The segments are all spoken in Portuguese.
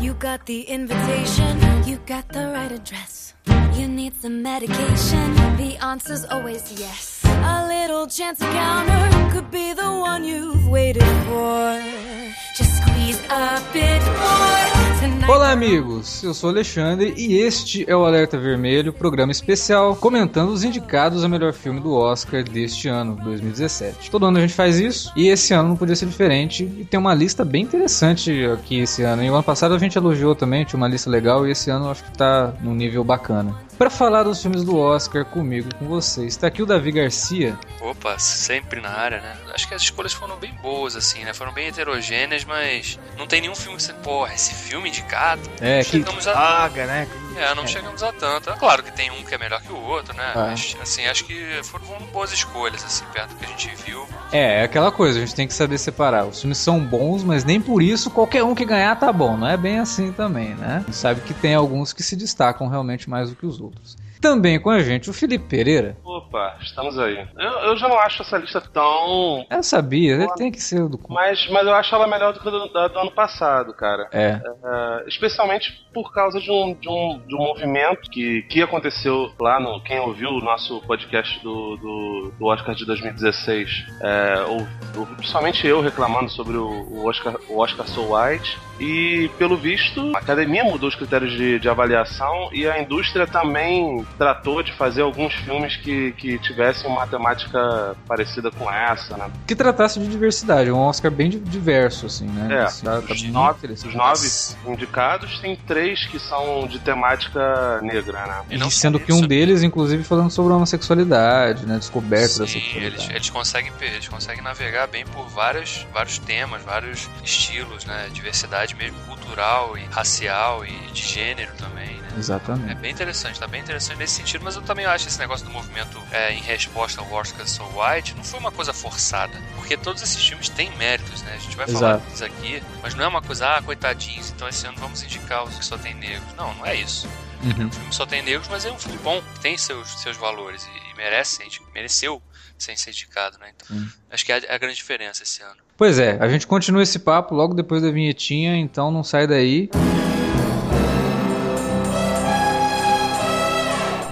You got the invitation, you got the right address. You need some medication, the answer's always yes. A little chance encounter could be the one you've waited for. Just squeeze a bit more. Olá, amigos! Eu sou Alexandre e este é o Alerta Vermelho, programa especial comentando os indicados ao melhor filme do Oscar deste ano, 2017. Todo ano a gente faz isso e esse ano não podia ser diferente e tem uma lista bem interessante aqui esse ano. E o ano passado a gente elogiou também, tinha uma lista legal e esse ano acho que tá num nível bacana. Para falar dos filmes do Oscar comigo, com vocês, está aqui o Davi Garcia. Opa, sempre na área, né? Acho que as escolhas foram bem boas, assim, né? Foram bem heterogêneas, mas não tem nenhum filme que você, porra, esse filme indicado. É, não que chegamos a. Paga, né? É, não chegamos a tanto. É claro que tem um que é melhor que o outro, né? Ah. Mas, assim, acho que foram boas escolhas, assim, perto do que a gente viu. É, é aquela coisa, a gente tem que saber separar. Os filmes são bons, mas nem por isso qualquer um que ganhar tá bom. Não é bem assim também, né? A gente sabe que tem alguns que se destacam realmente mais do que os outros. Também com a gente o Felipe Pereira. Opa, estamos aí. Eu, eu já não acho essa lista tão. Eu sabia, ele tem que ser do. Mas, mas eu acho ela melhor do que a do, do ano passado, cara. É. É, especialmente por causa de um, de um, de um movimento que, que aconteceu lá no. Quem ouviu o nosso podcast do, do, do Oscar de 2016, é, ou, ou principalmente eu reclamando sobre o, o Oscar, o Oscar So White. E pelo visto, a academia mudou os critérios de, de avaliação e a indústria também tratou de fazer alguns filmes que, que tivessem uma temática parecida com essa, né? Que tratasse de diversidade, é um Oscar bem di- diverso, assim, né? É, Esse tá- tá os nove, os nove indicados, tem três que são de temática negra, né? E não E sendo que um isso, deles, inclusive, falando sobre a homossexualidade, né? Descoberta da Sim, sexualidade. eles, eles, conseguem, eles conseguem navegar bem por vários, vários temas, vários estilos, né? Diversidade mesmo cultural e racial e de gênero também, né? É Exatamente. bem interessante, tá bem interessante nesse sentido, mas eu também acho esse negócio do movimento é, em resposta ao Oscar So White não foi uma coisa forçada, porque todos esses filmes têm méritos, né? A gente vai falar disso aqui, mas não é uma coisa, ah, coitadinhos, então esse ano vamos indicar os que só tem negros. Não, não é isso. Uhum. O filme só tem negros, mas é um filme bom, tem seus, seus valores e, e merece, mereceu ser indicado, né? Então, Hum. acho que é a, é a grande diferença esse ano. Pois é, a gente continua esse papo logo depois da vinhetinha, então não sai daí.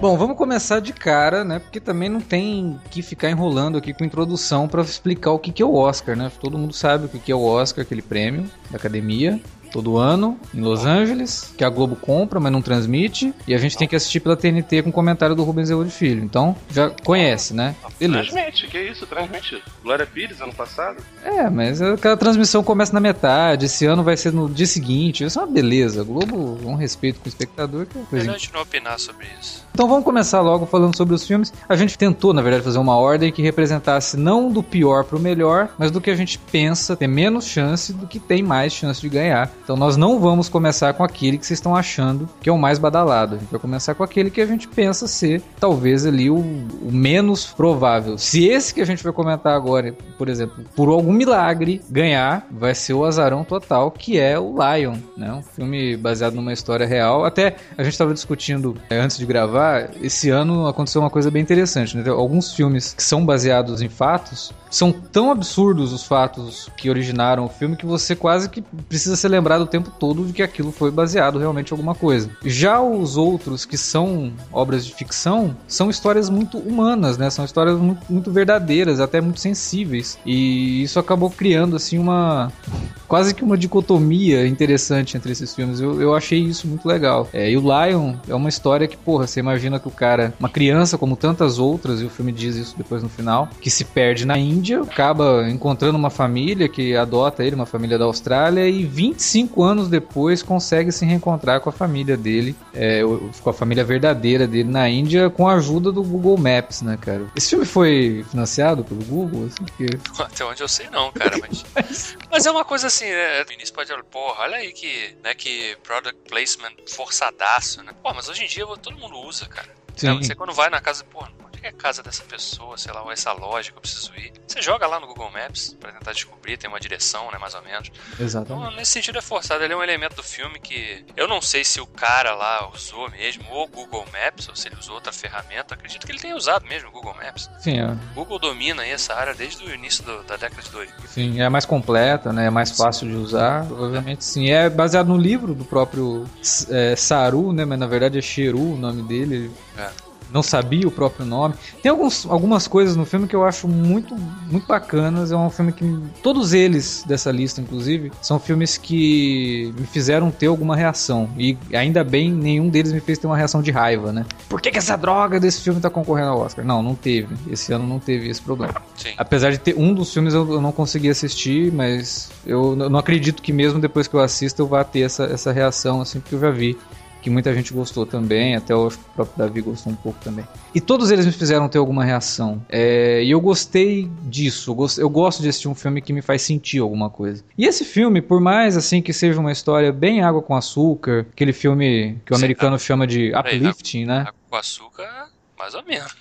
Bom, vamos começar de cara, né? Porque também não tem que ficar enrolando aqui com introdução para explicar o que que é o Oscar, né? Todo mundo sabe o que que é o Oscar, aquele prêmio da academia. Todo ano, em Los Angeles, que a Globo compra, mas não transmite, e a gente tem que assistir pela TNT com comentário do Rubens Evo de Filho. Então, já conhece, né? Beleza. Transmite, que isso, transmite. Glória Pires ano passado. É, mas aquela transmissão começa na metade, esse ano vai ser no dia seguinte. Isso é uma beleza. A Globo, um respeito com o espectador, que é uma coisa Melhor a gente não opinar sobre isso. Então vamos começar logo falando sobre os filmes. A gente tentou, na verdade, fazer uma ordem que representasse não do pior pro melhor, mas do que a gente pensa ter menos chance do que tem mais chance de ganhar. Então nós não vamos começar com aquele que vocês estão achando que é o mais badalado. A gente vai começar com aquele que a gente pensa ser talvez ali o, o menos provável. Se esse que a gente vai comentar agora, por exemplo, por algum milagre ganhar, vai ser o azarão total, que é o Lion, né? Um filme baseado numa história real. Até a gente estava discutindo é, antes de gravar, esse ano aconteceu uma coisa bem interessante, né? Alguns filmes que são baseados em fatos são tão absurdos os fatos que originaram o filme que você quase que precisa ser lembrado o tempo todo de que aquilo foi baseado realmente em alguma coisa. Já os outros que são obras de ficção são histórias muito humanas, né? São histórias muito, muito verdadeiras, até muito sensíveis. E isso acabou criando assim uma quase que uma dicotomia interessante entre esses filmes. Eu, eu achei isso muito legal. É, e o Lion é uma história que, porra, você imagina que o cara, uma criança como tantas outras, e o filme diz isso depois no final, que se perde na Índia, acaba encontrando uma família que adota ele, uma família da Austrália, e 25 anos depois consegue se reencontrar com a família dele, é, com a família verdadeira dele na Índia, com a ajuda do Google Maps, né, cara? Esse filme foi financiado pelo Google? Assim, que... Até onde eu sei não, cara, mas... mas é uma coisa assim, né? O Vinícius pode falar, porra, olha aí que, né, que product placement forçadaço, né? Pô, mas hoje em dia todo mundo usa, cara. Sim. Você quando vai na casa, é a casa dessa pessoa, sei lá, ou essa loja que eu preciso ir. Você joga lá no Google Maps para tentar descobrir, tem uma direção, né, mais ou menos. Exatamente. Então, nesse sentido é forçado, ele é um elemento do filme que eu não sei se o cara lá usou mesmo o Google Maps ou se ele usou outra ferramenta. Acredito que ele tenha usado mesmo o Google Maps. Sim, é. Google domina aí essa área desde o início do, da década de 2000. Sim, é mais completa, né? É mais fácil de usar. Provavelmente sim. É baseado no livro do próprio é, Saru, né? Mas na verdade é Sheru o nome dele. É não sabia o próprio nome. Tem alguns, algumas coisas no filme que eu acho muito, muito bacanas. É um filme que. Todos eles dessa lista, inclusive, são filmes que me fizeram ter alguma reação. E ainda bem, nenhum deles me fez ter uma reação de raiva, né? Por que, que essa droga desse filme tá concorrendo ao Oscar? Não, não teve. Esse ano não teve esse problema. Sim. Apesar de ter um dos filmes eu, eu não consegui assistir, mas eu não acredito que mesmo depois que eu assisto eu vá ter essa, essa reação, assim, porque eu já vi que muita gente gostou também, até o próprio Davi gostou um pouco também. E todos eles me fizeram ter alguma reação. É, e eu gostei disso. Eu, gost, eu gosto de assistir um filme que me faz sentir alguma coisa. E esse filme, por mais assim que seja uma história bem água com açúcar, aquele filme que o Sim, americano tá. chama de uplifting, né? Água com açúcar, mais ou menos.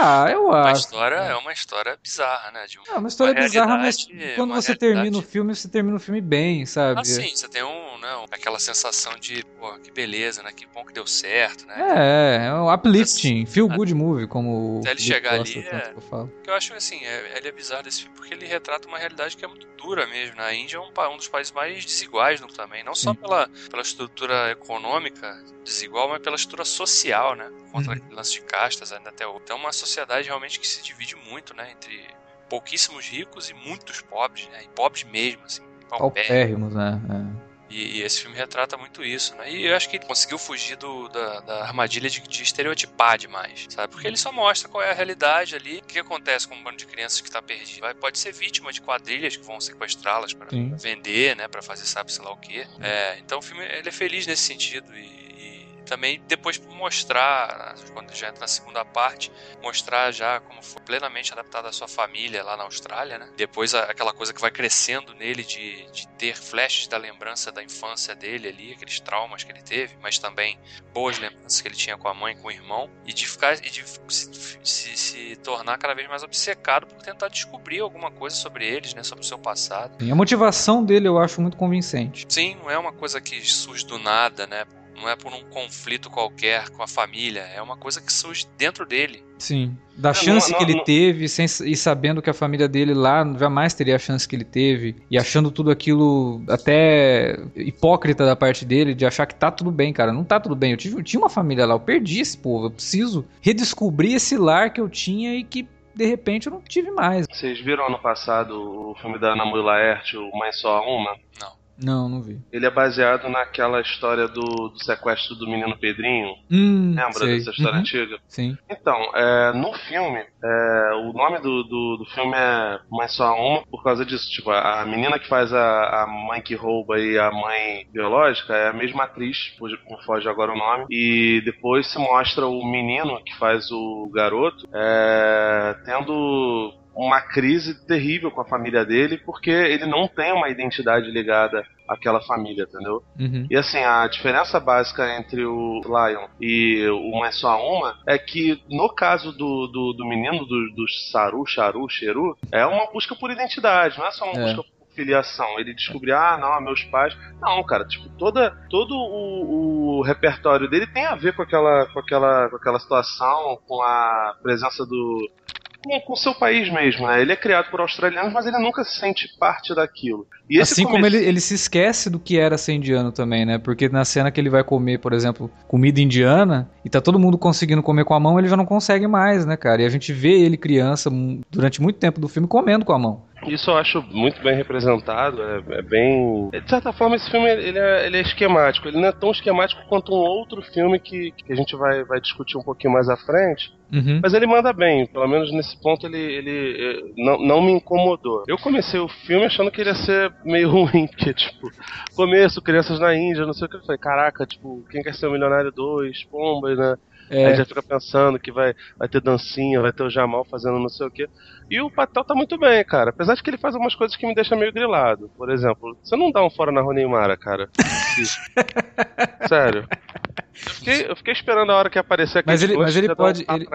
Ah, eu acho. Uma história é uma história bizarra, né? De um, é uma história uma bizarra, mas quando você termina o filme, você termina o filme bem, sabe? Ah, sim, você tem um, né, aquela sensação de, pô, que beleza, né? Que bom que deu certo, né? É, é um uplifting, feel good movie, como Até ele chegar ali, é, que eu falo. que eu acho assim, é, ele é bizarro desse filme porque ele retrata uma realidade que é muito dura mesmo. Né? A Índia é um, um dos países mais desiguais no também, não só pela, pela estrutura econômica desigual, mas pela estrutura social, né? Contra uhum. lance de castas ainda até hoje. Então uma sociedade realmente que se divide muito, né? Entre pouquíssimos ricos e muitos pobres, né? E pobres mesmo, assim. Paupérrimos, né? É. E, e, esse filme retrata muito isso, né? E eu acho que ele conseguiu fugir do, da, da, armadilha de, de, estereotipar demais, sabe? Porque ele só mostra qual é a realidade ali, o que acontece com um bando de crianças que está perdido. Vai, pode ser vítima de quadrilhas que vão sequestrá-las para vender, né? Para fazer sabe sei lá o quê. É, então o filme ele é feliz nesse sentido e também depois mostrar, quando já entra na segunda parte, mostrar já como foi plenamente adaptado à sua família lá na Austrália, né? Depois aquela coisa que vai crescendo nele de, de ter flashes da lembrança da infância dele ali, aqueles traumas que ele teve, mas também boas lembranças que ele tinha com a mãe, com o irmão, e de ficar e de se, se, se tornar cada vez mais obcecado por tentar descobrir alguma coisa sobre eles, né? Sobre o seu passado. E a motivação dele eu acho muito convincente. Sim, não é uma coisa que surge do nada, né? Não é por um conflito qualquer com a família, é uma coisa que surge dentro dele. Sim, da é, chance não, não, que ele não... teve sem, e sabendo que a família dele lá jamais teria a chance que ele teve e achando tudo aquilo até hipócrita da parte dele de achar que tá tudo bem, cara. Não tá tudo bem. Eu, tive, eu tinha uma família lá, eu perdi esse povo. Eu preciso redescobrir esse lar que eu tinha e que de repente eu não tive mais. Vocês viram ano passado o filme da Ana Mui Laerte, o Mãe Só Uma? Não. Não, não vi. Ele é baseado naquela história do, do sequestro do menino Pedrinho. Hum, Lembra sei. dessa história uhum. antiga? Sim. Então, é, no filme, é, o nome do, do, do, filme é Mais Só Uma por causa disso. Tipo, a, menina que faz a, a mãe que rouba e a mãe biológica é a mesma atriz, me foge agora o nome. E depois se mostra o menino que faz o garoto é, tendo uma crise terrível com a família dele, porque ele não tem uma identidade ligada àquela família, entendeu? Uhum. E assim, a diferença básica entre o Lion e o Mais Só Uma é que, no caso do, do, do menino, do, do Saru, Charu, Cheru, é uma busca por identidade, não é só uma é. busca por filiação. Ele descobrir, ah, não, meus pais. Não, cara, tipo, toda, todo o, o repertório dele tem a ver com aquela, com aquela, com aquela situação, com a presença do, com o seu país mesmo, né? Ele é criado por australianos, mas ele nunca se sente parte daquilo. E assim como ele, ele se esquece do que era ser indiano também, né? Porque na cena que ele vai comer, por exemplo, comida indiana, e tá todo mundo conseguindo comer com a mão, ele já não consegue mais, né, cara? E a gente vê ele criança durante muito tempo do filme comendo com a mão. Isso eu acho muito bem representado, é, é, bem... De certa forma, esse filme ele é, ele é, esquemático. Ele não é tão esquemático quanto um outro filme que, que a gente vai, vai discutir um pouquinho mais à frente. Uhum. Mas ele manda bem, pelo menos nesse ponto ele, ele não, não me incomodou. Eu comecei o filme achando que ele ia ser meio ruim, porque, tipo, começo, crianças na Índia, não sei o que. Eu falei, caraca, tipo, quem quer ser o Milionário 2, Pombas, né? É. Aí já fica pensando que vai, vai ter dancinha, vai ter o Jamal fazendo não sei o que. E o Patel tá muito bem, cara. Apesar de que ele faz algumas coisas que me deixam meio grilado. Por exemplo, você não dá um fora na Neymar, cara. Sério. Eu fiquei, eu fiquei, esperando a hora que aparecer aquele Mas ele, mas ele pode. Um ele,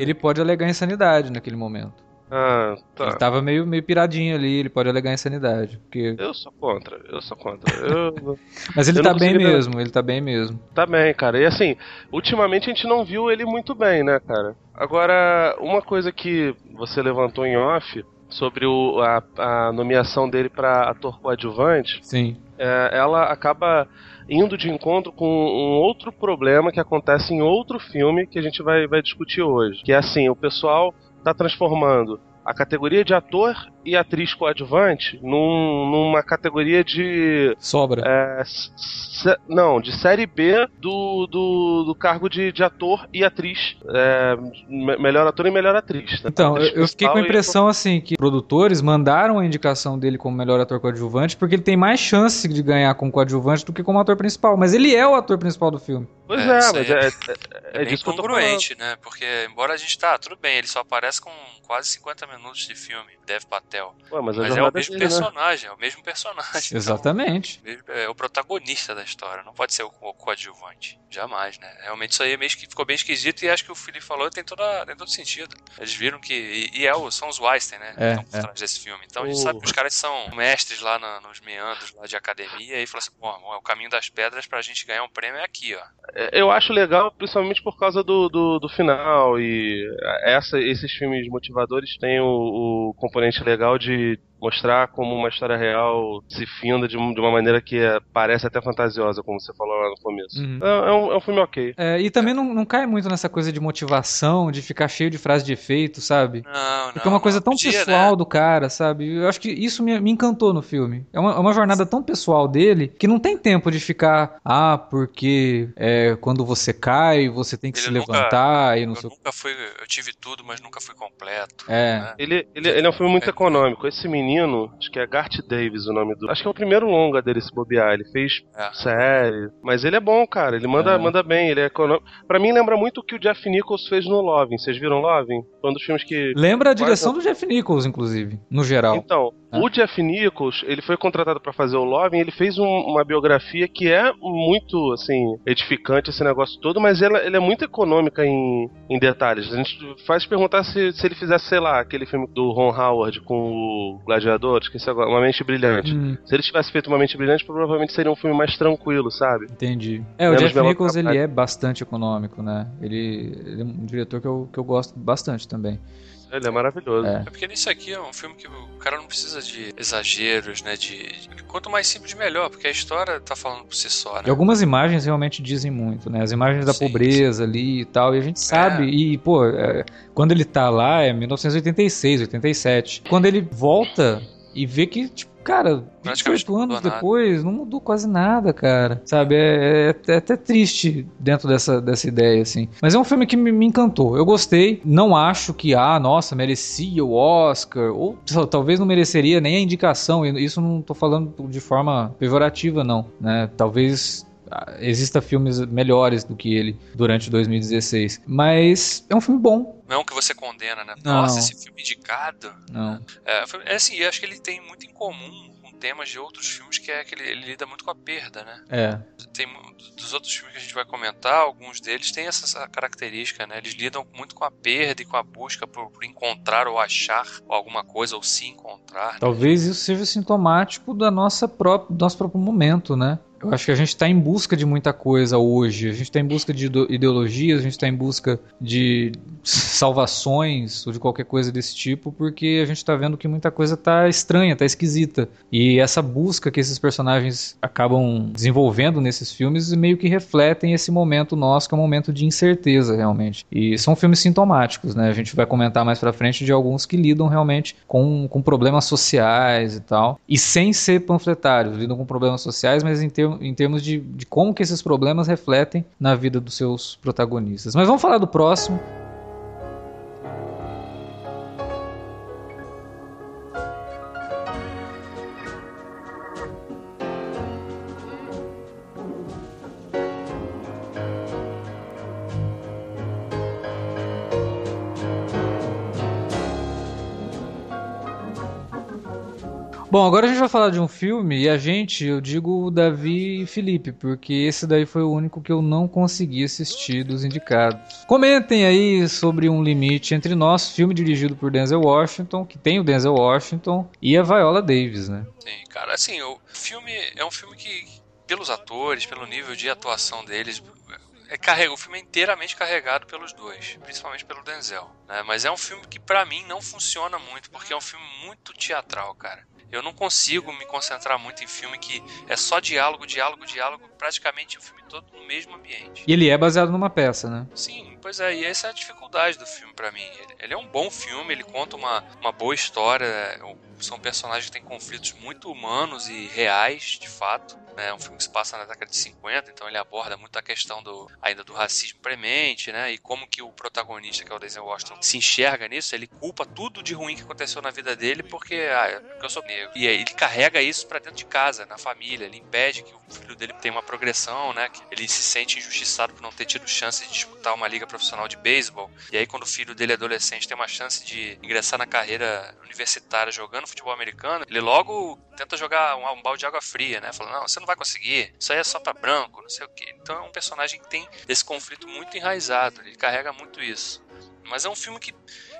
ele pode alegar insanidade naquele momento. Ah, tá. Ele tava meio, meio piradinho ali, ele pode alegar insanidade. Porque... Eu sou contra, eu sou contra. Eu... Mas ele tá bem mesmo, ele tá bem mesmo. Tá bem, cara. E assim, ultimamente a gente não viu ele muito bem, né, cara? Agora, uma coisa que você levantou em off sobre o, a, a nomeação dele para ator coadjuvante. Sim. É, ela acaba indo de encontro com um outro problema que acontece em outro filme que a gente vai, vai discutir hoje. Que é assim, o pessoal está transformando a categoria de ator e atriz coadjuvante num, numa categoria de. Sobra. É, não, de série B do, do, do cargo de, de ator e atriz. É, melhor ator e melhor atriz. Né? Então, atriz eu fiquei com a impressão e... assim que produtores mandaram a indicação dele como melhor ator coadjuvante porque ele tem mais chance de ganhar como coadjuvante do que como ator principal. Mas ele é o ator principal do filme. Pois é, é mas é, é, é, é bem congruente, né? Porque, embora a gente tá, tudo bem, ele só aparece com quase 50 minutos de filme, Dev Ué, mas, mas é o mesmo dele, né? personagem, né? é o mesmo personagem. Exatamente. Então, é o protagonista da história, não pode ser o, o coadjuvante. Jamais, né? Realmente isso aí é meio que ficou bem esquisito e acho que o Felipe falou tem, toda, tem todo sentido. Eles viram que. E, e é o, são os Weinstein, né? É, que estão por trás desse filme. Então a gente sabe que os caras são mestres lá na, nos meandros lá de academia e falou assim: bom, o caminho das pedras pra gente ganhar um prêmio é aqui, ó. Eu acho legal, principalmente por causa do, do, do final e essa, esses filmes motivadores têm o, o componente legal de mostrar como uma história real se finda de, de uma maneira que é, parece até fantasiosa, como você falou lá no começo. Uhum. É, é, um, é, um, filme ok. É, e também não, não cai muito nessa coisa de motivação, de ficar cheio de frase de efeito, sabe? Não, Porque é uma coisa tão podia, pessoal né? do cara, sabe? Eu acho que isso me, me encantou no filme. É uma, é uma, jornada tão pessoal dele que não tem tempo de ficar, ah, porque é, quando você cai, você tem que ele se nunca, levantar e não eu sei... nunca fui, eu tive tudo, mas nunca fui completo. É. Né? Ele, ele, ele é um filme muito é. econômico. Esse menino menino, acho que é Garth Davis o nome do. Acho que é o primeiro longa dele se bobear. Ele fez é. série. Mas ele é bom, cara. Ele manda, é. manda bem. Ele é econômico. Pra mim lembra muito o que o Jeff Nichols fez no Loving. Vocês viram Loving? Foi um dos filmes que. Lembra a direção do Jeff Nichols, inclusive, no geral. Então, ah. o Jeff Nichols, ele foi contratado para fazer o Loving. Ele fez um, uma biografia que é muito, assim, edificante esse negócio todo, mas ela, ele é muito econômica em, em detalhes. A gente faz perguntar se, se ele fizesse, sei lá, aquele filme do Ron Howard com o Gladiador, esqueci agora, Uma Mente Brilhante. Hum. Se ele tivesse feito Uma Mente Brilhante, provavelmente seria um filme mais tranquilo, sabe? Entendi. É, o Menos Jeff Nichols, ele é bastante econômico, né? Ele, ele, é um diretor que eu, que eu gosto bastante também. Ele é maravilhoso. É. é. porque nisso aqui é um filme que o cara não precisa de exageros, né? De quanto mais simples melhor, porque a história tá falando por si só. Né? E algumas imagens realmente dizem muito, né? As imagens da sim, pobreza sim. ali e tal, e a gente sabe. É. E pô, é, quando ele tá lá é 1986, 87. Quando ele volta e vê que tipo, cara, 28 anos depois, não mudou quase nada, cara. Sabe, é, é, é, até triste dentro dessa, dessa ideia, assim. Mas é um filme que me, me, encantou. Eu gostei. Não acho que, ah, nossa, merecia o Oscar. Ou talvez não mereceria nem a indicação. Isso não tô falando de forma pejorativa, não. Né? Talvez exista filmes melhores do que ele durante 2016. Mas é um filme bom. Não é um que você condena, né? Não. Nossa, esse filme indicado. Não. É, é assim, eu acho que ele tem muito em comum com temas de outros filmes, que é que ele, ele lida muito com a perda, né? É. Tem, dos outros filmes que a gente vai comentar, alguns deles têm essa característica, né? Eles lidam muito com a perda e com a busca por, por encontrar ou achar alguma coisa ou se encontrar. Né? Talvez isso seja sintomático da nossa própria, do nosso próprio momento, né? Eu acho que a gente está em busca de muita coisa hoje. A gente está em busca de ideologias, a gente está em busca de salvações ou de qualquer coisa desse tipo, porque a gente está vendo que muita coisa está estranha, está esquisita. E essa busca que esses personagens acabam desenvolvendo nesses filmes meio que refletem esse momento nosso, que é um momento de incerteza, realmente. E são filmes sintomáticos, né? A gente vai comentar mais pra frente de alguns que lidam realmente com, com problemas sociais e tal. E sem ser panfletários, lidam com problemas sociais, mas em, ter, em termos de, de como que esses problemas refletem na vida dos seus protagonistas. Mas vamos falar do próximo. Bom, agora a gente vai falar de um filme e a gente, eu digo Davi e Felipe, porque esse daí foi o único que eu não consegui assistir dos indicados. Comentem aí sobre Um Limite Entre Nós, filme dirigido por Denzel Washington, que tem o Denzel Washington e a Viola Davis, né? Sim, cara, assim, o filme é um filme que, pelos atores, pelo nível de atuação deles, é carrega, o filme é inteiramente carregado pelos dois, principalmente pelo Denzel. Né? Mas é um filme que para mim não funciona muito, porque é um filme muito teatral, cara. Eu não consigo me concentrar muito em filme que é só diálogo, diálogo, diálogo, praticamente o filme todo no mesmo ambiente. E ele é baseado numa peça, né? Sim, pois é, e essa é a dificuldade do filme para mim. Ele, ele, é um bom filme, ele conta uma, uma boa história, são personagens que têm conflitos muito humanos e reais, de fato. É um filme que se passa na década de 50, então ele aborda muito a questão do ainda do racismo premente, né? E como que o protagonista, que é o Denzel Washington, se enxerga nisso, ele culpa tudo de ruim que aconteceu na vida dele porque, ah, porque eu sou negro. E aí ele carrega isso para dentro de casa, na família, ele impede que o filho dele tenha uma progressão, né? Ele se sente injustiçado por não ter tido chance de disputar uma liga profissional de beisebol. E aí quando o filho dele é adolescente tem uma chance de ingressar na carreira universitária jogando futebol americano, ele logo tenta jogar um, um balde de água fria, né? Fala, não, você não vai conseguir, isso aí é só pra branco, não sei o que. Então é um personagem que tem esse conflito muito enraizado, ele carrega muito isso. Mas é um filme que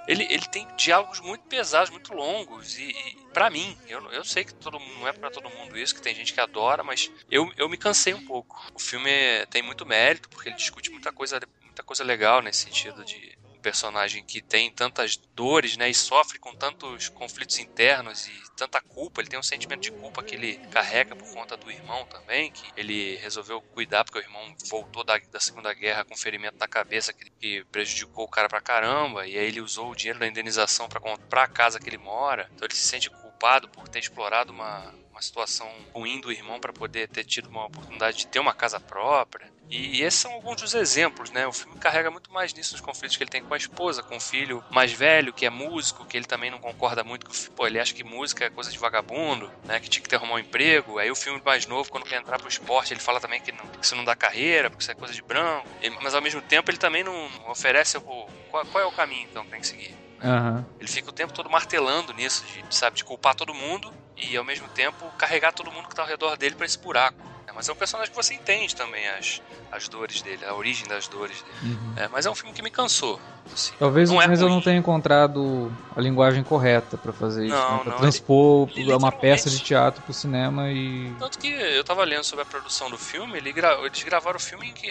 ele, ele tem diálogos muito pesados, muito longos e, e para mim, eu, eu sei que todo não é para todo mundo isso, que tem gente que adora, mas eu, eu me cansei um pouco. O filme tem muito mérito porque ele discute muita coisa muita coisa legal nesse sentido de personagem que tem tantas dores, né, e sofre com tantos conflitos internos e tanta culpa, ele tem um sentimento de culpa que ele carrega por conta do irmão também, que ele resolveu cuidar porque o irmão voltou da, da Segunda Guerra com ferimento na cabeça que, que prejudicou o cara pra caramba, e aí ele usou o dinheiro da indenização para comprar a casa que ele mora, então ele se sente culpado por ter explorado uma, uma situação ruim do irmão para poder ter tido uma oportunidade de ter uma casa própria. E esses são alguns dos exemplos, né? O filme carrega muito mais nisso nos conflitos que ele tem com a esposa, com o filho mais velho, que é músico, que ele também não concorda muito com pô, ele acha que música é coisa de vagabundo, né? Que tinha que ter arrumar um emprego. Aí o filme mais novo, quando quer entrar pro esporte, ele fala também que, não, que isso não dá carreira, porque isso é coisa de branco. Mas ao mesmo tempo ele também não oferece o, qual, qual é o caminho então que tem que seguir. Uhum. Ele fica o tempo todo martelando nisso, de, sabe, de culpar todo mundo e ao mesmo tempo carregar todo mundo que tá ao redor dele para esse buraco. É, mas é um personagem que você entende também as, as dores dele, a origem das dores dele. Uhum. É, mas é um filme que me cansou. Assim. Talvez não é mas eu não tenha encontrado a linguagem correta para fazer isso, não, né? pra não, transpor ele, ele uma peça de teatro pro cinema e. Tanto que eu tava lendo sobre a produção do filme, ele gra... eles gravaram o filme em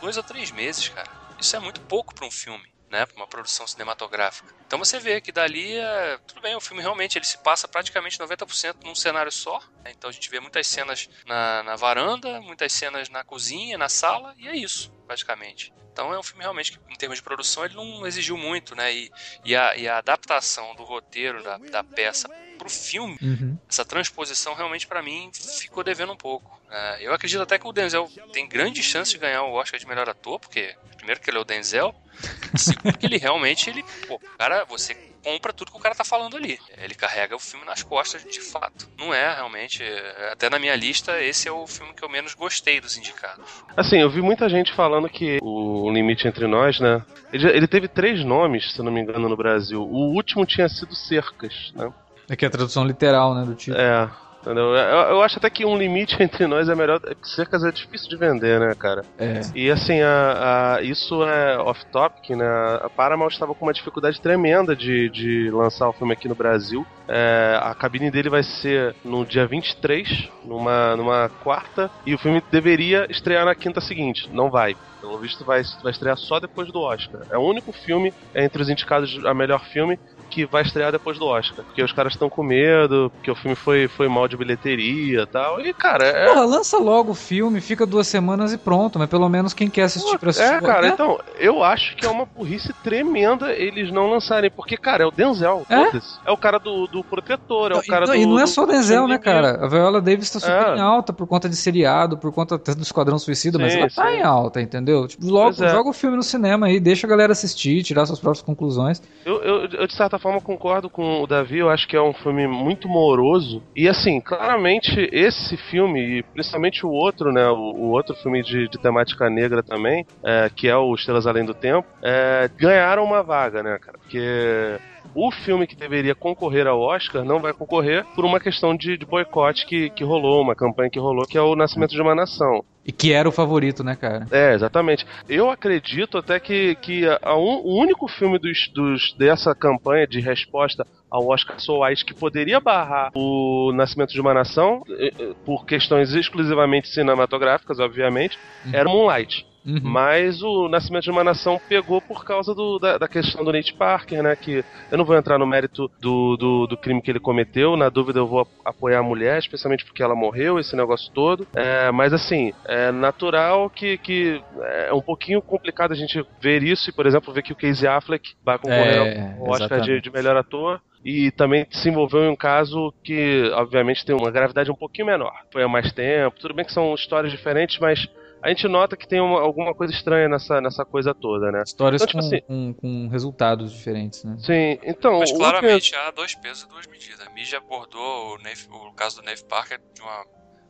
dois a três meses, cara. Isso é muito pouco para um filme né, para uma produção cinematográfica. Então você vê que dali, é, tudo bem, o filme realmente ele se passa praticamente 90% num cenário só. Né? Então a gente vê muitas cenas na, na varanda, muitas cenas na cozinha, na sala, e é isso, praticamente. Então é um filme realmente que, em termos de produção, ele não exigiu muito, né? E, e, a, e a adaptação do roteiro da, da peça pro filme, uhum. essa transposição realmente para mim ficou devendo um pouco. Uh, eu acredito até que o Denzel tem grande chance de ganhar o Oscar de melhor ator, porque primeiro que ele é o Denzel, segundo que ele realmente ele, pô, cara, você compra tudo que o cara tá falando ali. Ele carrega o filme nas costas de fato. Não é realmente, até na minha lista, esse é o filme que eu menos gostei dos indicados. Assim, eu vi muita gente falando que o Limite Entre Nós, né? Ele, ele teve três nomes, se não me engano, no Brasil. O último tinha sido Cercas, né? É que é a tradução literal, né, do título. É. Entendeu? Eu, eu acho até que um limite entre nós é melhor. Cercas é difícil de vender, né, cara? É. E assim, a, a- isso é off-topic, né? A Paramount estava com uma dificuldade tremenda de, de lançar o filme aqui no Brasil. É, a cabine dele vai ser no dia 23, numa, numa quarta, e o filme deveria estrear na quinta seguinte. Não vai. Pelo visto, vai, vai estrear só depois do Oscar. É o único filme entre os indicados a melhor filme que vai estrear depois do Oscar. Porque os caras estão com medo, porque o filme foi, foi mal de bilheteria e tal. E, cara, é. Porra, lança logo o filme, fica duas semanas e pronto, mas pelo menos quem quer assistir pra assistir. É, cara, né? então, eu acho que é uma burrice tremenda eles não lançarem, porque, cara, é o Denzel, É? É o cara do, do protetor, é o E- cara não, do. e não é do- só o do Denzel, né, inimigo. cara? A Viola Davis tá super É. em alta por conta de seriado, por conta do Esquadrão Suicida, mas Sim, ela tá sim. em alta, entendeu? Tipo, logo, é. joga o filme no cinema aí, deixa a galera assistir, tirar suas próprias conclusões. Eu, eu, eu, de certa forma, concordo com o Davi, eu acho que é um filme muito moroso. E, assim, claramente, esse filme, e principalmente o outro, né, o, o outro filme de, de temática negra também, é, que é o Estrelas Além do Tempo, é, ganharam uma vaga, né, cara? Porque o filme que deveria concorrer ao Oscar não vai concorrer por uma questão de, de boicote que, que rolou, uma campanha que rolou, que é o Nascimento de uma Nação. E que era o favorito, né, cara? É, exatamente. Eu acredito até que, que a un- o único filme dos, dos, dessa campanha de resposta ao Oscar So White que poderia barrar o Nascimento de uma Nação, eh, eh, por questões exclusivamente cinematográficas, obviamente, era Moonlight. Uhum. Mas o Nascimento de uma Nação pegou por causa do- da, da questão do Nate Parker, né? Que eu não vou entrar no mérito do, do, do crime que ele cometeu. Na dúvida, eu vou ap- apoiar a mulher, especialmente porque ela morreu, esse negócio todo. É, mas assim, é natural que, que é um pouquinho complicado a gente ver isso e, por exemplo, ver que o Casey Affleck vai concorrer É, ao Oscar de, de melhor ator. E também se envolveu em um caso que, obviamente, tem uma gravidade um pouquinho menor. Foi há mais tempo. Tudo bem que são histórias diferentes, mas a gente nota que tem uma- alguma coisa estranha nessa, nessa coisa toda, né? Histórias Então, tipo com, assim- com, com resultados diferentes, né? Sim, então. Mas claramente há dois pesos e duas medidas. A mídia abordou o, Nave- o caso do Nave Parker de uma.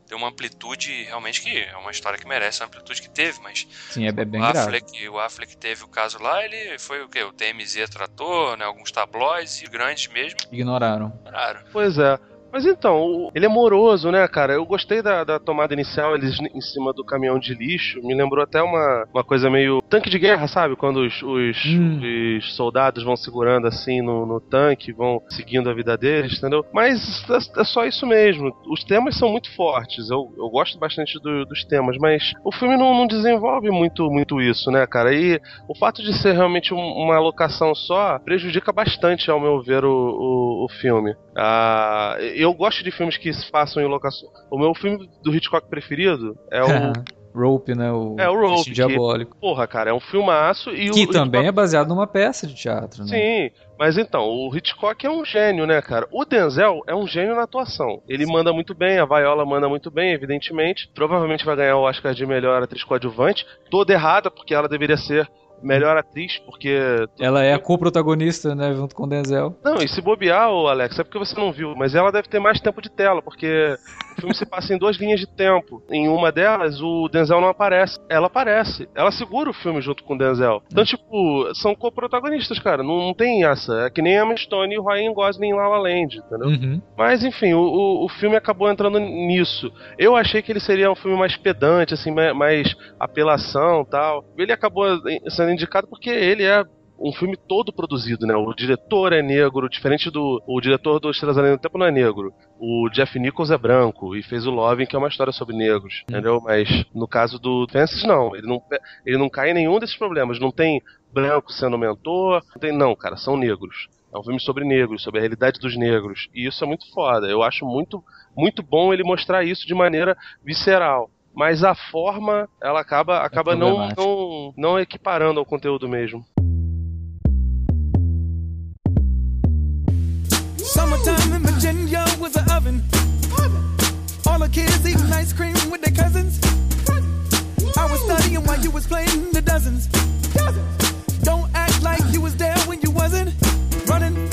Deu uma amplitude realmente que é uma história que merece a amplitude que teve, mas Sim, é, bem o, grave. Affleck, o Affleck teve o caso lá, ele foi o quê? O TMZ tratou, né? Alguns tabloides e grandes mesmo. Ignoraram. Claro. Pois é. Mas então, ele é moroso, né, cara? Eu gostei da, da tomada inicial, eles em cima do caminhão de lixo. Me lembrou até uma, uma coisa meio tanque de guerra, sabe? Quando os, os, Hum. os soldados vão segurando assim no, no tanque, vão seguindo a vida deles, entendeu? Mas é, é só isso mesmo. Os temas são muito fortes. Eu, eu gosto bastante do- dos temas, mas o filme não, não desenvolve muito, muito isso, né, cara? E o fato de ser realmente um- uma locação só prejudica bastante, ao meu ver, o, o, o filme. Ah, eu gosto de filmes que se passam em locação. O meu filme do Hitchcock preferido é o. Rope, né? O, É, o Rope, que- Diabólico. Porra, cara, é um filmaço e Que o. também é Hitchcock- baseado numa peça de teatro, né? Sim, mas então, o Hitchcock é um gênio, né, cara? O Denzel é um gênio na atuação. Ele manda muito bem, a Viola manda muito bem, evidentemente. Provavelmente vai ganhar o Oscar de melhor atriz coadjuvante. Toda errada, porque ela deveria ser melhor atriz, porque. Ela é a co-protagonista, né? Junto com o Denzel. Não, e se bobear, ô Alex, é porque você não viu, mas ela deve ter mais tempo de tela, porque o filme se passa em duas linhas de tempo. Em uma delas, o Denzel não aparece. Ela aparece. Ela segura o filme junto com o Denzel. Então, tipo, são co-protagonistas, cara. Não, não tem essa. É que nem a Emma Stone e o Ryan Gosling em La La Land, entendeu? Uhum. Mas enfim, o, o, o filme acabou entrando nisso. Eu achei que ele seria um filme mais pedante, assim, mais, mais apelação tal. Ele acabou sendo indicado porque ele é um filme todo produzido, né? O diretor é negro, diferente do. O diretor do Estrelas Além do Tempo não é negro. O Jeff Nichols é branco e fez o Loving, que é uma história sobre negros, entendeu? Mas no caso do Fences, não. Ele não, ele não cai em nenhum desses problemas. Não tem branco sendo mentor. Não, tem, não, cara, são negros. É um filme sobre negros, sobre a realidade dos negros. E isso é muito foda. Eu acho muito, muito bom ele mostrar isso de maneira visceral. Mas a forma, ela acaba, acaba não, problemático. não, não equiparando ao conteúdo mesmo. Summertime in Virginia was an oven. All the kids eating ice cream with their cousins. I was studying while you was playing the dozens. Don't act like you was there when you wasn't. Running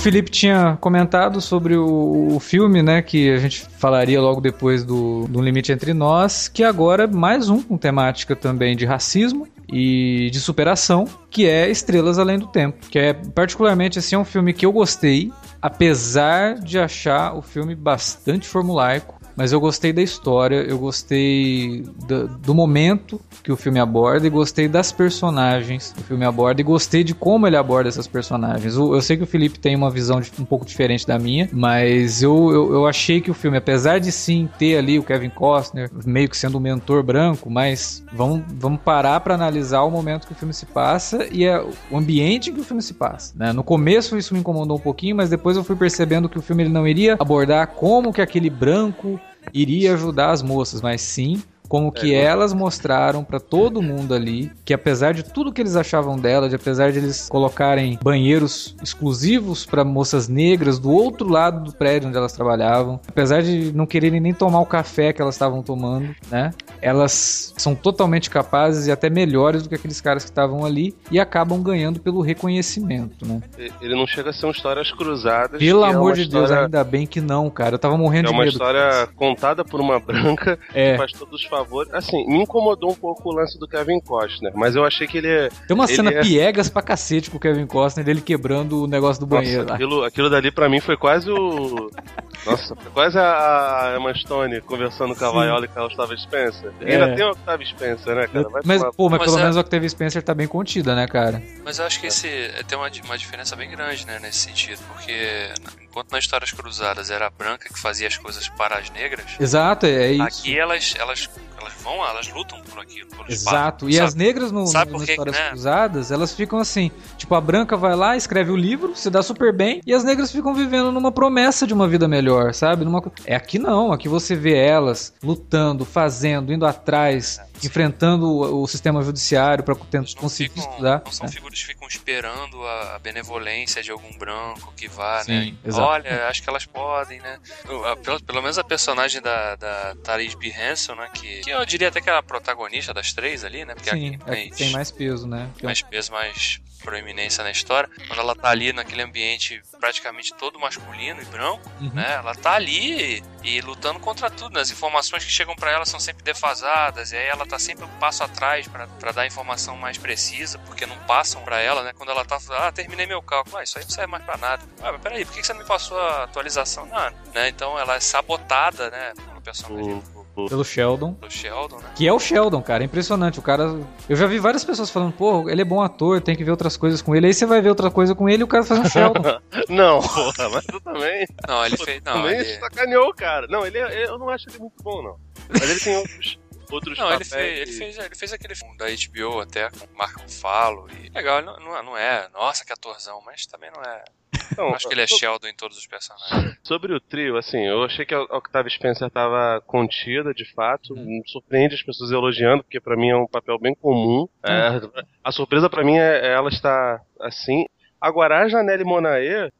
Felipe tinha comentado sobre o, o filme, né? Que a gente falaria logo depois do, do Limite Entre Nós, que agora é mais um com temática também de racismo e de superação, que é Estrelas Além do Tempo. Que é particularmente assim, é um filme que eu gostei. apesar de achar o filme bastante formulaico, mas eu gostei da história, eu gostei do, do, momento que o filme aborda e gostei das personagens que o filme aborda e gostei de como ele aborda essas personagens. Eu, eu sei que o Felipe tem uma visão de, um pouco diferente da minha, mas eu, eu, eu, achei que o filme, apesar de sim ter ali o Kevin Costner meio que sendo um mentor branco, mas vamos, vamos parar para analisar o momento que o filme se passa e o ambiente em que o filme se passa. Né? No começo isso me incomodou um pouquinho, mas depois eu fui percebendo que o filme ele não iria abordar como que aquele branco iria ajudar as moças, mas sim como que é, elas mostraram para todo mundo ali que apesar de tudo que eles achavam dela, de apesar de eles colocarem banheiros exclusivos para moças negras do outro lado do prédio onde elas trabalhavam, apesar de não quererem nem tomar o café que elas estavam tomando, né? Elas são totalmente capazes e até melhores do que aqueles caras que estavam ali e acabam ganhando pelo reconhecimento, né? Ele não chega a ser uma histórias cruzadas. Pelo é amor é de história... Deus, ainda bem que não, cara. Eu tava morrendo é de medo. É uma história contada por uma branca é. que faz todos os favor. Assim, me incomodou um pouco o lance do Kevin Costner, mas eu achei que ele é. Tem uma ele cena é... piegas pra cacete com o Kevin Costner, dele quebrando o negócio do Nossa, banheiro. Aquilo, aquilo dali pra mim foi quase o. Nossa, foi quase a Emma Stone conversando com a Viola e com a Octavia Spencer. É. Ainda tem o Octavia Spencer, né, cara? Vai mas, pô, mas, mas pelo é... menos o Octavia Spencer tá bem contida, né, cara? Mas eu acho que esse tem uma, uma diferença bem grande, né, nesse sentido, porque enquanto nas histórias cruzadas era a branca que fazia as coisas para as negras. Exato, é isso. Aqui elas, elas, elas vão, elas lutam por aquilo. Exato. E sabe? as negras no, sabe nas histórias né? cruzadas, elas ficam assim, tipo a branca vai lá, escreve o livro, se dá super bem, e as negras ficam vivendo numa promessa de uma vida melhor, sabe? Numa... É aqui não, aqui você vê elas lutando, fazendo, indo atrás, é, enfrentando o, o, sistema judiciário para conseguir ficam, estudar. Não são é. figuras que ficam esperando a benevolência de algum branco que vá, Sim, né? Exato. Olha, acho que elas podem, né? Pelo, pelo menos a personagem da, da Tariq B. Hanson, né? Que, que eu diria até que é a protagonista das três ali, né? Porque Sim, é tem mais peso, né? Mais peso, mais proeminência na história. Quando ela tá ali naquele ambiente praticamente todo masculino e branco, uhum. né? Ela tá ali e, e, lutando contra tudo. Né? As informações que chegam para ela são sempre defasadas, e aí ela tá sempre um passo atrás para dar informação mais precisa, porque não passam para ela, né? Quando ela tá, ah, terminei meu cálculo, ah, isso aí não serve mais para nada. Ah, mas peraí, por que você não me passou a atualização? Não, né? Então ela é sabotada, né? Pelo personagem. Uhum pelo Sheldon. Pelo Sheldon, né? Que é o Sheldon, cara. É impressionante. O cara. Eu já vi várias pessoas falando, pô, ele é bom ator, tem que ver outras coisas com ele. Aí você vai ver outra coisa com ele e o cara faz um Sheldon. não, porra, mas tu também. Não, ele fez. Não, também ele... sacaneou o cara. Não, ele é, eu não acho ele muito bom, não. Mas ele tem outros. outros não, ele fez, ele fez, ele fez aquele filme da HBO até com o Marco Falo. E legal, não, não é, nossa, que atorzão, mas também não é. Não, acho que ele é Sheldon em todos os personagens. Sobre o trio, assim, eu achei que a Octavia Spencer estava contida, de fato. Hum. Surpreende as pessoas elogiando, porque para mim é um papel bem comum. Hum. É, a surpresa para mim é, é ela estar assim. Agora, a Janelle Monae,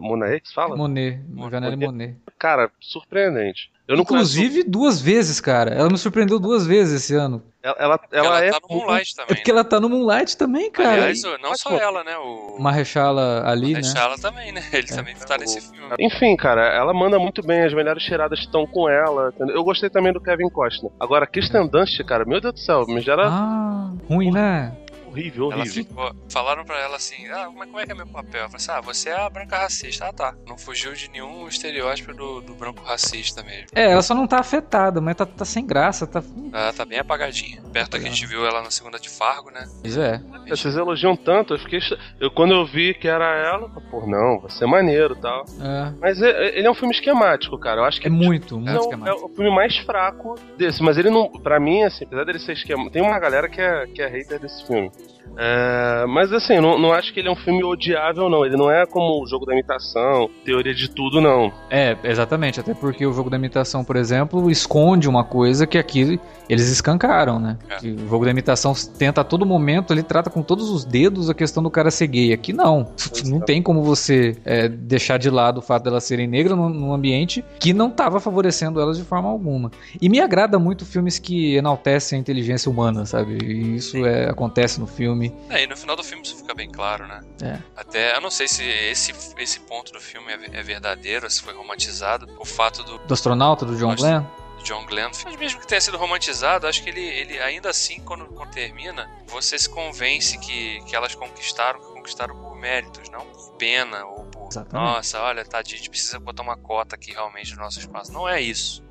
Monae que se fala? Monet, Janelle Monet. Cara, surpreendente. Inclusive conheço... duas vezes, cara. Ela me surpreendeu duas vezes esse ano. Ela, ela, ela, ela é tá no Moonlight também. É porque né? ela tá no Moonlight também, cara. Aliás, não só ela, né? O Marrechala ali, né? Marrechala também, né? Ele é. também tá nesse filme. Enfim, cara, ela manda muito bem. As melhores cheiradas estão com ela. Entendeu? Eu gostei também do Kevin Costner. Agora, Kristen Dunst, cara, meu Deus do céu, me gera... Ah, ruim, né? Horrível, horrível. Ficou, falaram pra ela assim: ah, como é, como é que é meu papel? Ela falou assim: ah, você é a branca racista. Ah, tá. Não fugiu de nenhum estereótipo do, do branco racista mesmo. É, ela só não tá afetada, mas tá, tá sem graça. Tá... Ela tá bem apagadinha. Perto da que a gente viu ela na segunda de Fargo, né? Pois é. Vocês elogiam tanto, eu fiquei. Eu, quando eu vi que era ela, pô, não, vai ser maneiro e tal. É. Mas é, ele é um filme esquemático, cara. Eu acho que. É muito, muito não, esquemático. É o filme mais fraco desse, mas ele não. Pra mim, assim, apesar dele ser esquemático. Tem uma galera que é, que é hater desse filme. is É, mas assim, não, não acho que ele é um filme odiável, não. Ele não é como o jogo da imitação, teoria de tudo, não. É, exatamente. Até porque o jogo da imitação, por exemplo, esconde uma coisa que aqui eles escancaram, né? É. O jogo da imitação tenta a todo momento, ele trata com todos os dedos a questão do cara ser gay. Aqui não. Não tem como você é, deixar de lado o fato delas serem negras num, num ambiente que não estava favorecendo elas de forma alguma. E me agrada muito filmes que enaltecem a inteligência humana, sabe? E isso é, acontece no filme filme. É, e no final do filme isso fica bem claro, né? É. Até, eu não sei se esse, esse ponto do filme é, é verdadeiro, se foi romantizado. O fato do. Do astronauta, do John Glenn? John Glenn, mas mesmo que tenha sido romantizado, acho que ele, ele ainda assim, quando, quando termina, você se convence que, que elas conquistaram, que conquistaram por méritos, não por pena ou por Exatamente. nossa, olha, tadinho, a gente precisa botar uma cota aqui realmente no nosso espaço. Não é isso.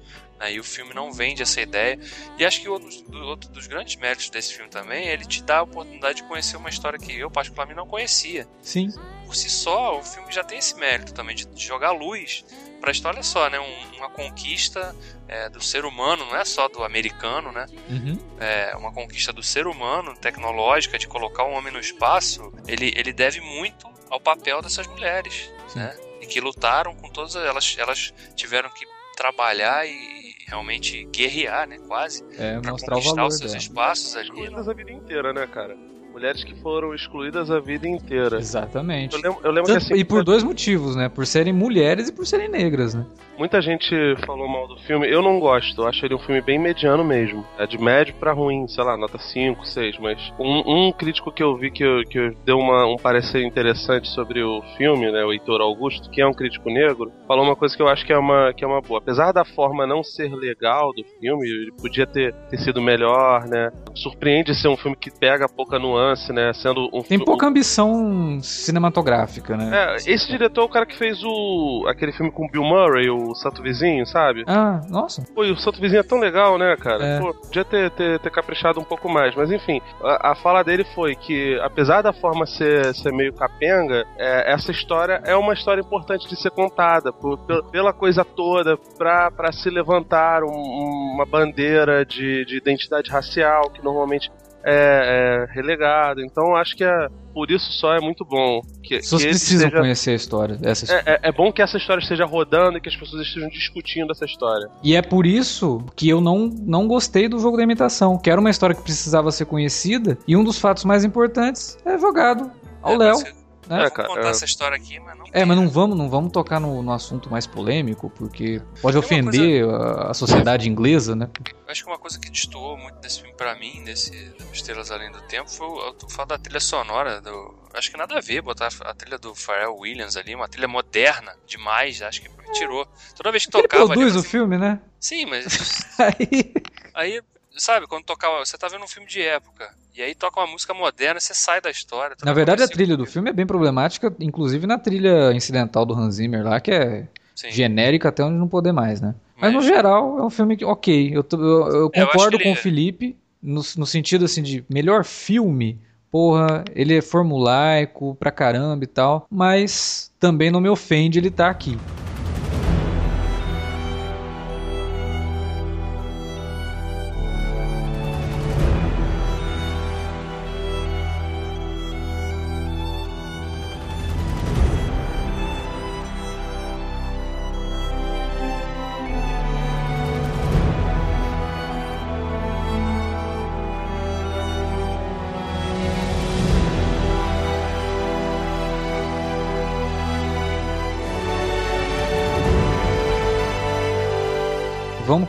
Né? E o filme não vende essa ideia. E acho que outro, outro dos grandes méritos desse filme também é ele te dá a oportunidade de conhecer uma história que eu, particularmente, não conhecia. Sim. Por si só, o filme já tem esse mérito também de jogar luz pra história olha só, né? Um- uma conquista é, do ser humano, não é só do americano, né? Uhum. é, uma conquista do ser humano, tecnológica, de colocar um homem no espaço, ele, ele deve muito ao papel dessas mulheres, Sim. né? E que lutaram com todas elas, elas tiveram que trabalhar e realmente guerrear, né? Quase, É para mostrar o conquistar valor os seus dela. espaços ali. Excluídas a vida inteira, né, cara? Mulheres que foram excluídas a vida inteira. Exatamente. Eu lembro, eu lembro que Tanto- assim, e por dois motivos, né? Por serem mulheres e por serem negras, né? muita gente falou mal do filme. Eu não gosto, eu acho ele um filme bem mediano mesmo. É de médio pra ruim, sei lá, nota 5, 6. Mas um, um crítico que eu vi que, eu- que eu- deu uma, um parecer interessante sobre o filme, né, o Heitor Augusto, que é um crítico negro, falou uma coisa que eu acho que é uma, que é uma boa. Apesar da forma não ser legal do filme, ele podia ter, ter sido melhor, né? Surpreende ser um filme que pega pouca nuance, né? Sendo um Tem pouca ambição cinematográfica, né? É, esse diretor é o cara que fez o aquele filme com o Bill Murray, o Santo Vizinho, sabe? Ah, nossa. Pô, o Santo Vizinho é tão legal, né, cara? É. Pô, podia ter, ter, ter caprichado um pouco mais. Mas enfim, a, a fala dele foi que, apesar da forma ser, ser meio capenga, é, essa história é uma história importante de ser contada, por- pel- pela coisa toda, pra, pra se levantar um- uma bandeira de, de identidade racial, que normalmente é, é relegada. Então acho que é, por isso só é muito bom. Que, As pessoas que precisam seja- conhecer a história dessa história. é, é- é bom que essa história esteja rodando e que as pessoas estejam discutindo essa história. E é por isso que eu não, não gostei do jogo da imitação, que era uma história que precisava ser conhecida, e um dos fatos mais importantes é jogado ao É, Léo. eu- né? É, cara, contar é. essa história aqui, mas não. É, mas não vamos, não vamos tocar no, no assunto mais polêmico, porque pode uma ofender a, a sociedade inglesa, né? Eu acho que uma coisa que destoou muito desse filme pra mim, desse Estrelas Além do Tempo, foi o, o fato da trilha sonora do. Acho que nada a ver botar a trilha do Pharrell Williams ali, uma trilha moderna demais, acho que tirou. Toda vez que Ele tocava ali. produz eu o falei filme, né? assim, Sim, mas. Aí, Aí, sabe, quando tocava. Você tá vendo um filme de época. E aí toca uma música moderna, você sai da história. na verdade, a trilha do filme é bem problemática, inclusive na trilha incidental do Hans Zimmer lá, que é Sim. genérica até onde não poder mais, né? Mas, Mas- no geral, é um filme que, ok, eu, tô- eu- eu É, eu concordo que com o Felipe, no, no sentido assim de melhor filme, porra, ele é formulaico pra caramba e tal, mas também não me ofende ele estar aqui.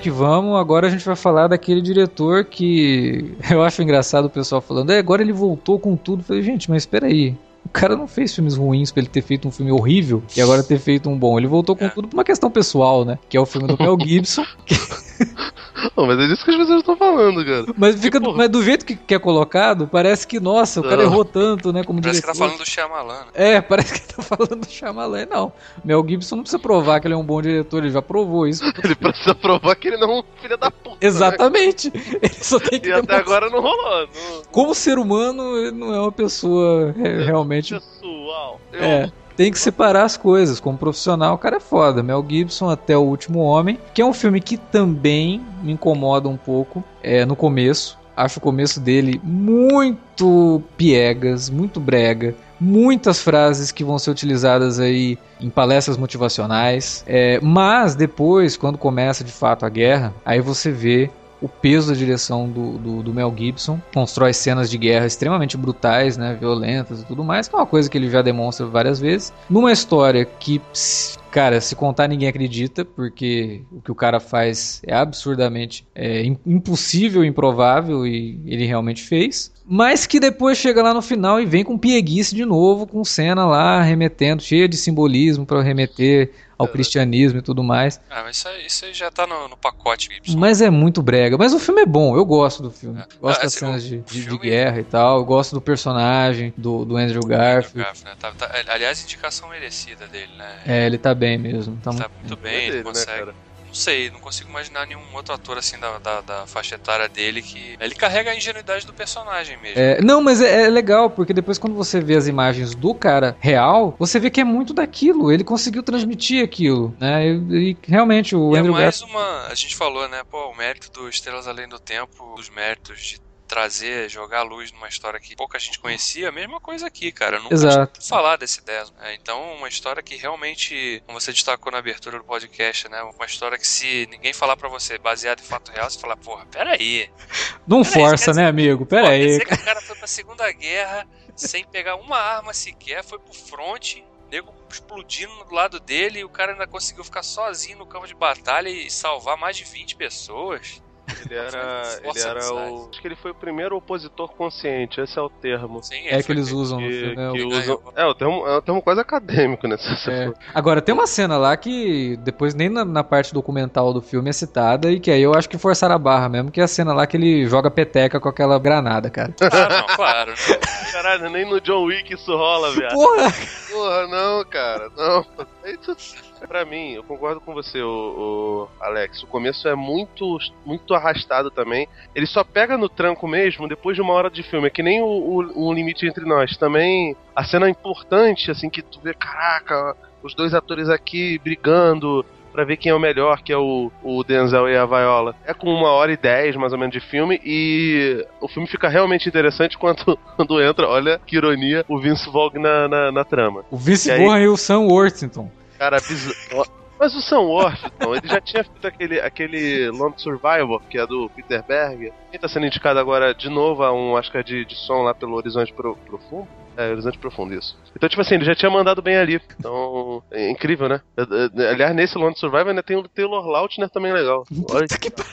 Que vamos, agora a gente vai falar daquele diretor que eu acho engraçado o pessoal falando, é, agora ele voltou com tudo. Eu falei, gente, mas espera aí. O cara não fez filmes ruins pra ele ter feito um filme horrível e agora ter feito um bom. Ele voltou com É. tudo por uma questão pessoal, né? Que é o filme do Mel Gibson. Não, mas é disso que as pessoas estão falando, cara. Mas, fica mas do jeito que, que é colocado, parece que, nossa, o cara Não. errou tanto, né? Como Parece que diretor. tá falando do Shyamalan. né? É, parece que tá falando do Shyamalan. Não, Mel Gibson não precisa provar que ele é um bom diretor, ele já provou isso. Ele precisa provar que ele não é um filho da puta. né? Exatamente. Ele só tem que E até agora não rolou. Não... Como ser humano, ele não é uma pessoa é, realmente. Pessoal. Eu... É. Tem que separar as coisas. Como profissional, o cara é foda. Mel Gibson até o último homem, que é um filme que também me incomoda um pouco. É no começo. Acho o começo dele muito piegas, muito brega. Muitas frases que vão ser utilizadas aí em palestras motivacionais. É, mas depois, quando começa de fato a guerra, aí você vê o peso da direção do, do, do Mel Gibson. Constrói cenas de guerra extremamente brutais, né, violentas e tudo mais, que é uma coisa que ele já demonstra várias vezes. Numa história que, cara, se contar ninguém acredita, porque o que o cara faz é absurdamente é, im- impossível, improvável e ele realmente fez. Mas que depois chega lá no final e vem com pieguice de novo, com cena lá remetendo, cheia de simbolismo pra remeter ao cristianismo e tudo mais. Ah, mas isso aí, isso aí já tá no, no pacote, Gibson. Mas é muito brega. Mas o filme é bom, eu gosto do filme. É. Gosto Ah, das assim, cenas de, de- de guerra e tal. Eu gosto do personagem, do, do Andrew Garfield. Garfield, né? Tá- tá- aliás, indicação merecida dele, né? É, ele tá bem mesmo. Tá tá muito bem. bem, É ele dele, né, consegue. cara? Não sei, não consigo imaginar nenhum outro ator assim da, da, da faixa etária dele que. Ele carrega a ingenuidade do personagem mesmo. É, não, mas é, é legal, porque depois quando você vê as imagens do cara real, você vê que é muito daquilo. Ele conseguiu transmitir aquilo, né? E, e realmente o E é Andrew mais Garfield. uma. A gente falou, né? Pô, o mérito do Estrelas Além do Tempo, os méritos de trazer, jogar a luz numa história que pouca gente conhecia, a mesma coisa aqui, cara. Eu nunca Exato. falar desse Desmond. É, então, uma história que realmente, como você destacou na abertura do podcast, né? Uma história que se ninguém falar pra você baseado em fato real, você fala, porra, peraí. Não Peraí, força, quer né, amigo? Pera Pô, quer aí. dizer que o cara foi pra Segunda Guerra sem pegar uma arma sequer, foi pro front, nego explodindo do lado dele e o cara ainda conseguiu ficar sozinho no campo de batalha e salvar mais de 20 pessoas. Ele era. Ele era o. amizade. Acho que ele foi o primeiro opositor consciente, esse é o termo. Sim, É que eles usam no Que, filme. é o- que usam. É, o termo, é um termo quase acadêmico, né? É. for- Agora, tem uma cena lá que depois nem na, na parte documental do filme é citada e que aí eu acho que forçaram a barra mesmo, que é a cena lá que ele joga peteca com aquela granada, cara. Ah, não, claro. né? Caralho, nem no John Wick isso rola, viado. Porra! Porra, não, cara, não. Isso, pra mim, eu concordo com você, o, Alex. O começo é muito, muito arrastado também. Ele só pega no tranco mesmo depois de uma hora de filme. É que nem o, o, o limite entre nós. Também a cena importante, assim, que tu vê, caraca, os dois atores aqui brigando. Pra ver quem é o melhor, que é o, o Denzel e a Viola. É com uma hora e dez, mais ou menos, de filme, e o filme fica realmente interessante quando, quando entra, olha que ironia, o Vince Vogue na, na, na trama. O Vince E aí? Vaughn e o Sam Worthington. Cara, bizarro. Mas o Sam Worthington, ele já tinha feito aquele, aquele Lone Survivor, que é do Peter Berger. Quem tá sendo indicado agora de novo a um Oscar de, de som lá pelo Horizonte Pro- Profundo? É, Horizonte Profundo, isso. Então, tipo assim, ele já tinha mandado bem ali. Então, é incrível, né? É, é, Aliás, nesse Lone Survivor ainda tem o Taylor Lautner também legal. Olha que pariu.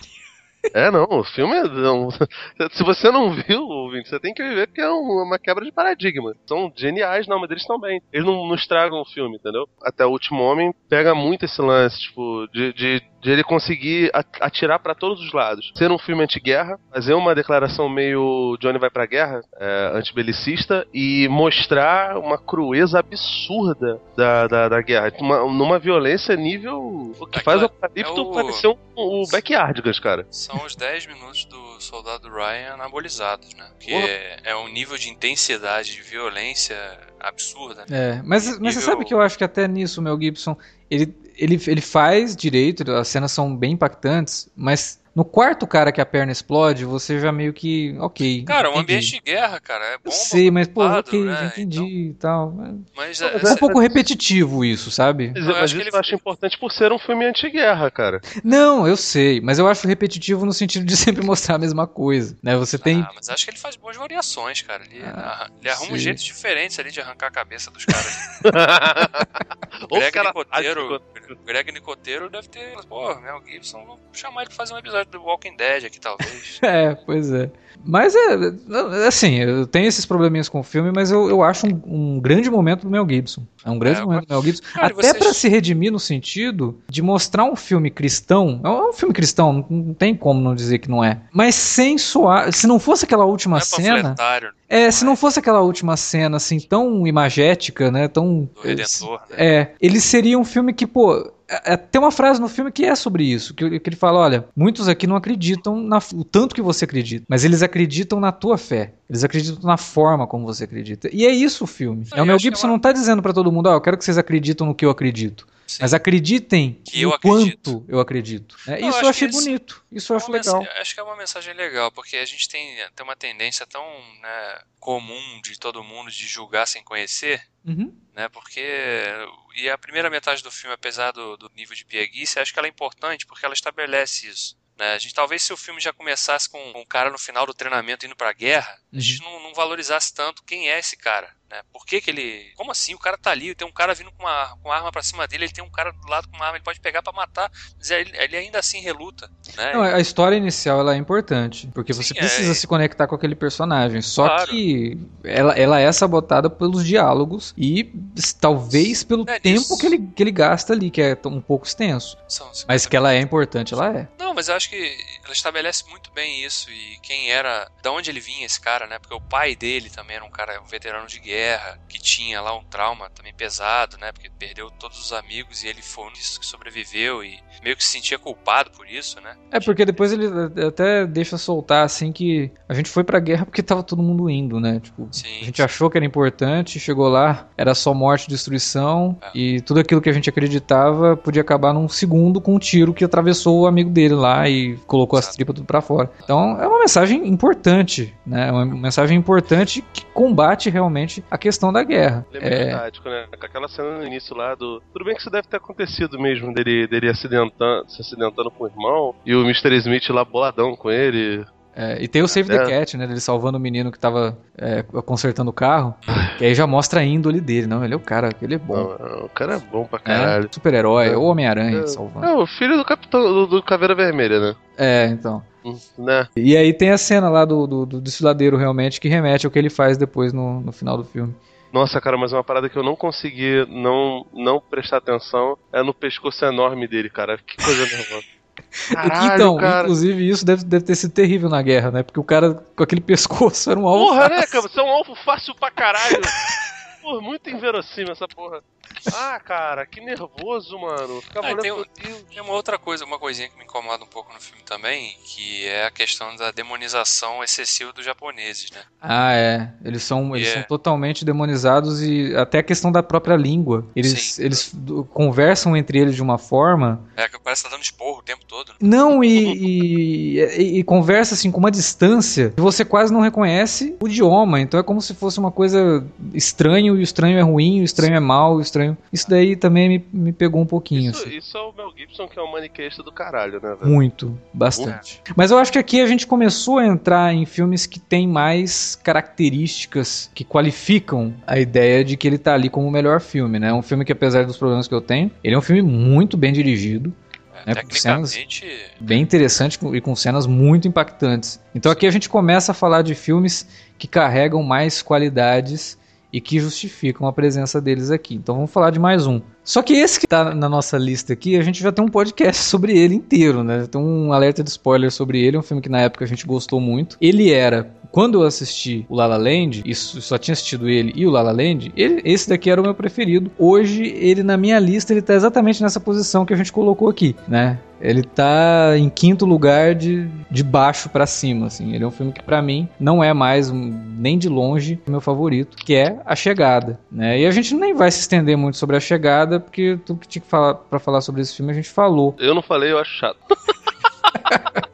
É, não, o filme é. Se você não viu, ouvinte, você tem que ver que é um- uma quebra de paradigma. São geniais, não, mas eles estão bem. Eles não, não estragam o filme, entendeu? Até o último homem pega muito esse lance, tipo, de, de, de ele conseguir atirar pra todos os lados. Ser um filme anti-guerra, fazer uma declaração meio Johnny vai pra guerra, é, antibelicista, e mostrar uma crueza absurda da, da, da guerra. Uma, numa violência nível. O que Aquela- faz o Apocalipse é o- parecer um, o Backyardigans, cara. São os 10 minutos do soldado Ryan anabolizados, né? Que é, é um nível de intensidade, de violência absurda. né? É, mas, mas você Nível- sabe que eu acho que até nisso o Mel Gibson, ele, ele, ele faz direito, as cenas são bem impactantes, mas no quarto cara que a perna explode, você já meio que, ok. Cara, um entendi. ambiente de guerra, cara, é Eu bomba. sei, mas pô, ok, né? já entendi e tal. Mas é, mas É um é- pouco repetitivo isso, sabe? Mas, Eu mas acho que isso ele- eu acho importante por ser um filme anti-guerra, cara. Não, eu sei, mas eu acho repetitivo no sentido de sempre mostrar a mesma coisa, né? Você tem Ah, mas acho que ele faz boas variações, cara. Ele, Ah, ele arruma um jeitos diferentes ali de arrancar a cabeça dos caras. Ou Greg cara- Nicoteiro, Greg Nicoteiro deve ter. Pô, Mel Gibson, vou chamar ele pra fazer um episódio do Walking Dead aqui, talvez. É, pois é. Mas é, não, assim, eu tenho esses probleminhas com o filme, mas eu, eu acho um, um grande momento do Mel Gibson. É um grande É, momento do Mel Gibson. Cara, Até vocês- pra se redimir no sentido de mostrar um filme cristão. É um, é filme cristão, não, tem como não dizer que não é. Mas sem soar. Se não fosse aquela última é cena. panfletário É, se não fosse aquela última cena, assim, tão imagética, né? Tão. do Redentor, né? É, ele seria um filme que, pô. É- é- tem uma frase no filme que é sobre isso, que, que ele fala, olha, muitos aqui não acreditam na, o tanto que você acredita, mas eles acreditam na tua fé, eles acreditam na forma como você acredita. E é isso o filme. É, o Mel é Gibson uma- não tá dizendo pra todo mundo, ó, eu quero que vocês acreditam no que eu acredito, Sim. mas acreditem Que eu quanto eu acredito. É, Não, isso eu achei bonito, isso eu É acho legal. Acho que é uma mensagem legal, porque a gente tem, tem uma tendência tão né, comum de todo mundo de julgar sem conhecer, Uhum. né? Porque e a primeira metade do filme, apesar do, do nível de pieguice, acho que ela é importante porque ela estabelece isso. Né? A gente talvez se o filme já começasse com um cara no final do treinamento indo pra guerra, a gente não, não valorizasse tanto quem é esse cara. Né? Por que, que ele. Como assim? O cara tá ali, tem um cara vindo com uma, com uma arma pra cima dele, ele tem um cara do lado com uma arma, ele pode pegar pra matar, mas ele, ele ainda assim reluta, né? Não, a história inicial ela é importante, porque Sim, você é. precisa se conectar com aquele personagem. Só Claro. que ela, ela é sabotada pelos diálogos e talvez pelo É, tempo isso. que ele, que ele gasta ali, que é um pouco extenso. Mas que ela é importante, ela é. Não, mas eu acho que ela estabelece muito bem isso e quem era, da onde ele vinha esse cara, né? Porque o pai dele também era um cara, um veterano de guerra, que tinha lá um trauma também pesado, né? Porque perdeu todos os amigos e ele foi um desses que sobreviveu e meio que se sentia culpado por isso, né? É porque depois ele até deixa soltar assim que a gente foi pra guerra porque tava todo mundo indo, né? Tipo, Sim. a gente achou que era importante, chegou lá, era só morte e destruição, É. e tudo aquilo que a gente acreditava podia acabar num segundo com um tiro que atravessou o amigo dele lá e colocou as Exato. tripas tudo pra fora. Então é uma mensagem importante, né? É uma mensagem importante que combate realmente a questão da guerra. Ele é É, didático, né? Com aquela cena no início lá do. Tudo bem que isso deve ter acontecido mesmo, dele, dele acidentando, se acidentando com o irmão, e o Mr. Smith lá boladão com ele. é, e tem o Save the É. Cat, né? Ele salvando o menino que tava é, consertando o carro, que aí já mostra a índole dele. Não, ele é o cara, ele é bom. Não, o cara é bom pra caralho. super-herói, É. ou Homem-Aranha salvando. É, o filho do capitão do, do Caveira Vermelha, né? É, então. Né? E aí tem a cena lá do, do, do desfiladeiro realmente que remete ao que ele faz depois no, no final do filme. Nossa, cara, mas uma parada que eu não consegui não, não prestar atenção é no pescoço enorme dele, cara. Que coisa nervosa. Caralho, então, cara. inclusive isso deve, deve ter sido terrível na guerra, né? Porque o cara com aquele pescoço era um alvo. Porra, né, cara? Você é um alvo fácil pra caralho. Porra, muito inverossímil essa porra. Ah, cara, que nervoso, mano. Ficava Ah, olhando tem. Tem uma outra coisa, uma coisinha que me incomoda um pouco no filme também, que é a questão da demonização excessiva dos japoneses, né? Ah, é. Eles são, eles É. são totalmente demonizados e até a questão da própria língua. Eles, Sim. eles conversam entre eles de uma forma. É que parece que tá dando esporro o tempo todo. né? Não, e, e, e- e conversa assim com uma distância que você quase não reconhece o idioma. Então é como se fosse uma coisa estranho, e o estranho é ruim, o estranho é mal, o estranho. Isso daí também me, me pegou um pouquinho. Isso, assim. isso é o Mel Gibson, que é um maniqueísta do caralho, né, velho? Muito, bastante. Mas eu acho que aqui a gente começou a entrar em filmes que têm mais características que qualificam a ideia de que ele tá ali como o melhor filme, né? Um filme que, apesar dos problemas que eu tenho, ele é um filme muito bem dirigido, É, É, com cenas- bem interessante e com cenas muito impactantes. Então aqui a gente começa a falar de filmes que carregam mais qualidades e que justificam a presença deles aqui. Então vamos falar de mais um. Só que esse que tá na nossa lista aqui, a gente já tem um podcast sobre ele inteiro, né? Tem um alerta de spoiler sobre ele, um filme que na época a gente gostou muito. Ele era, quando eu assisti o La La Land, e só tinha assistido ele e o La La Land, ele- esse daqui era o meu preferido. Hoje, ele na minha lista, ele tá exatamente nessa posição que a gente colocou aqui, né? Ele tá em quinto lugar de, de baixo pra cima, assim. Ele é um filme que pra mim não é mais nem de longe meu favorito, que é A Chegada, né? E a gente nem vai se estender muito sobre A Chegada, porque tudo que tinha que falar para falar sobre esse filme a gente falou. Eu não falei, eu acho chato.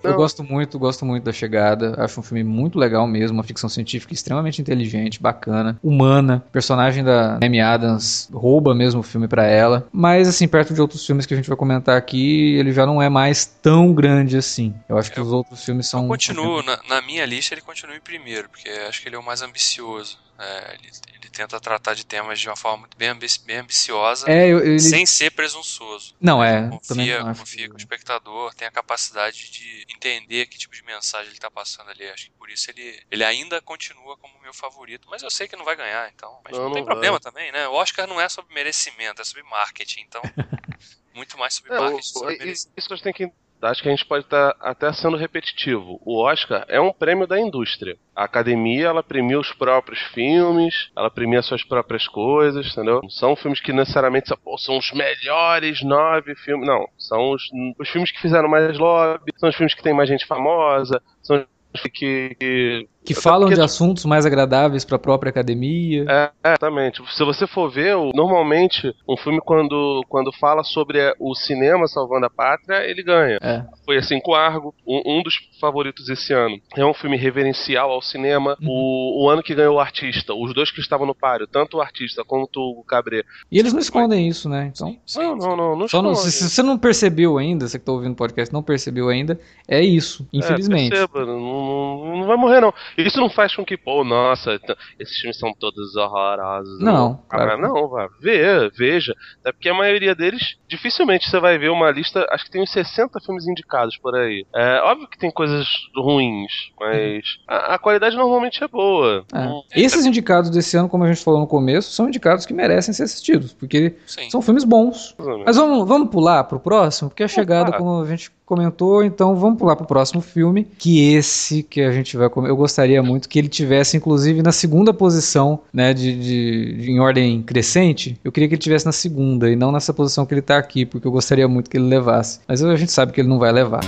Eu gosto muito, gosto muito da Chegada. Acho um filme muito legal mesmo, uma ficção científica extremamente inteligente, bacana, humana. O personagem da Amy Adams rouba mesmo o filme pra ela. Mas assim, perto de outros filmes que a gente vai comentar aqui, ele já não é mais tão grande assim. Eu acho que Eu- os outros filmes são eu continuo, na, na minha lista ele continua em primeiro, porque acho que ele é o mais ambicioso. É, ele, ele tenta tratar de temas de uma forma muito bem, ambi- bem ambiciosa, É, eu- ele sem ser presunçoso. Não, é, Confia, não confia que- o espectador tem a capacidade de entender que tipo de mensagem ele tá passando ali. Acho que por isso ele, ele ainda continua como meu favorito. Mas eu sei que não vai ganhar, então. Mas não, Não, tem não problema também, né? O Oscar não é sobre merecimento, é sobre marketing. Então, muito mais sobre É, o- marketing. o- sobre isso a gente tem que. Acho que a gente pode estar até sendo repetitivo. O Oscar é um prêmio da indústria. A academia, ela premia os próprios filmes, ela premia suas próprias coisas, entendeu? Não são filmes que necessariamente são, pô, são os melhores nove filmes. Não. São os, os filmes que fizeram mais lobby, são os filmes que tem mais gente famosa, são os que. que que até falam de assuntos mais agradáveis pra própria academia. É, é, exatamente. Se você for ver, normalmente, um filme quando, quando fala sobre é, o cinema salvando a pátria, ele ganha. É. Foi assim com Argo, um, um dos favoritos esse ano. É um filme reverencial ao cinema. Uhum. O, o ano que ganhou o artista, os dois que estavam no páreo, tanto o artista quanto o Cabré. E eles não escondem isso, né? Então, Sim, Não, não, não, não Só não- se, se você não percebeu ainda, você que tá ouvindo o podcast não percebeu ainda, é isso, infelizmente. É, perceba, não, não, não vai morrer, não. Isso não faz com que, pô, nossa, esses filmes são todos horrorosos. Não, Ah, claro. não, vá, vê, veja. Até porque a maioria deles, dificilmente você vai ver uma lista, acho que tem uns 60 filmes indicados por aí. É óbvio que tem coisas ruins, mas a, a qualidade normalmente é boa. É. Não- Esses indicados desse ano, como a gente falou no começo, são indicados que merecem ser assistidos, porque Sim. são filmes bons. Mas vamos, vamos pular pro próximo, porque a chegada, como a gente comentou, então vamos pular pro próximo filme, que esse que a gente vai. Eu gostaria muito que ele tivesse, inclusive, na segunda posição, né, de, de- de- em ordem crescente. Eu queria que ele tivesse na segunda e não nessa posição que ele tá aqui, porque eu gostaria muito que ele levasse. Mas a gente sabe que ele não vai levar.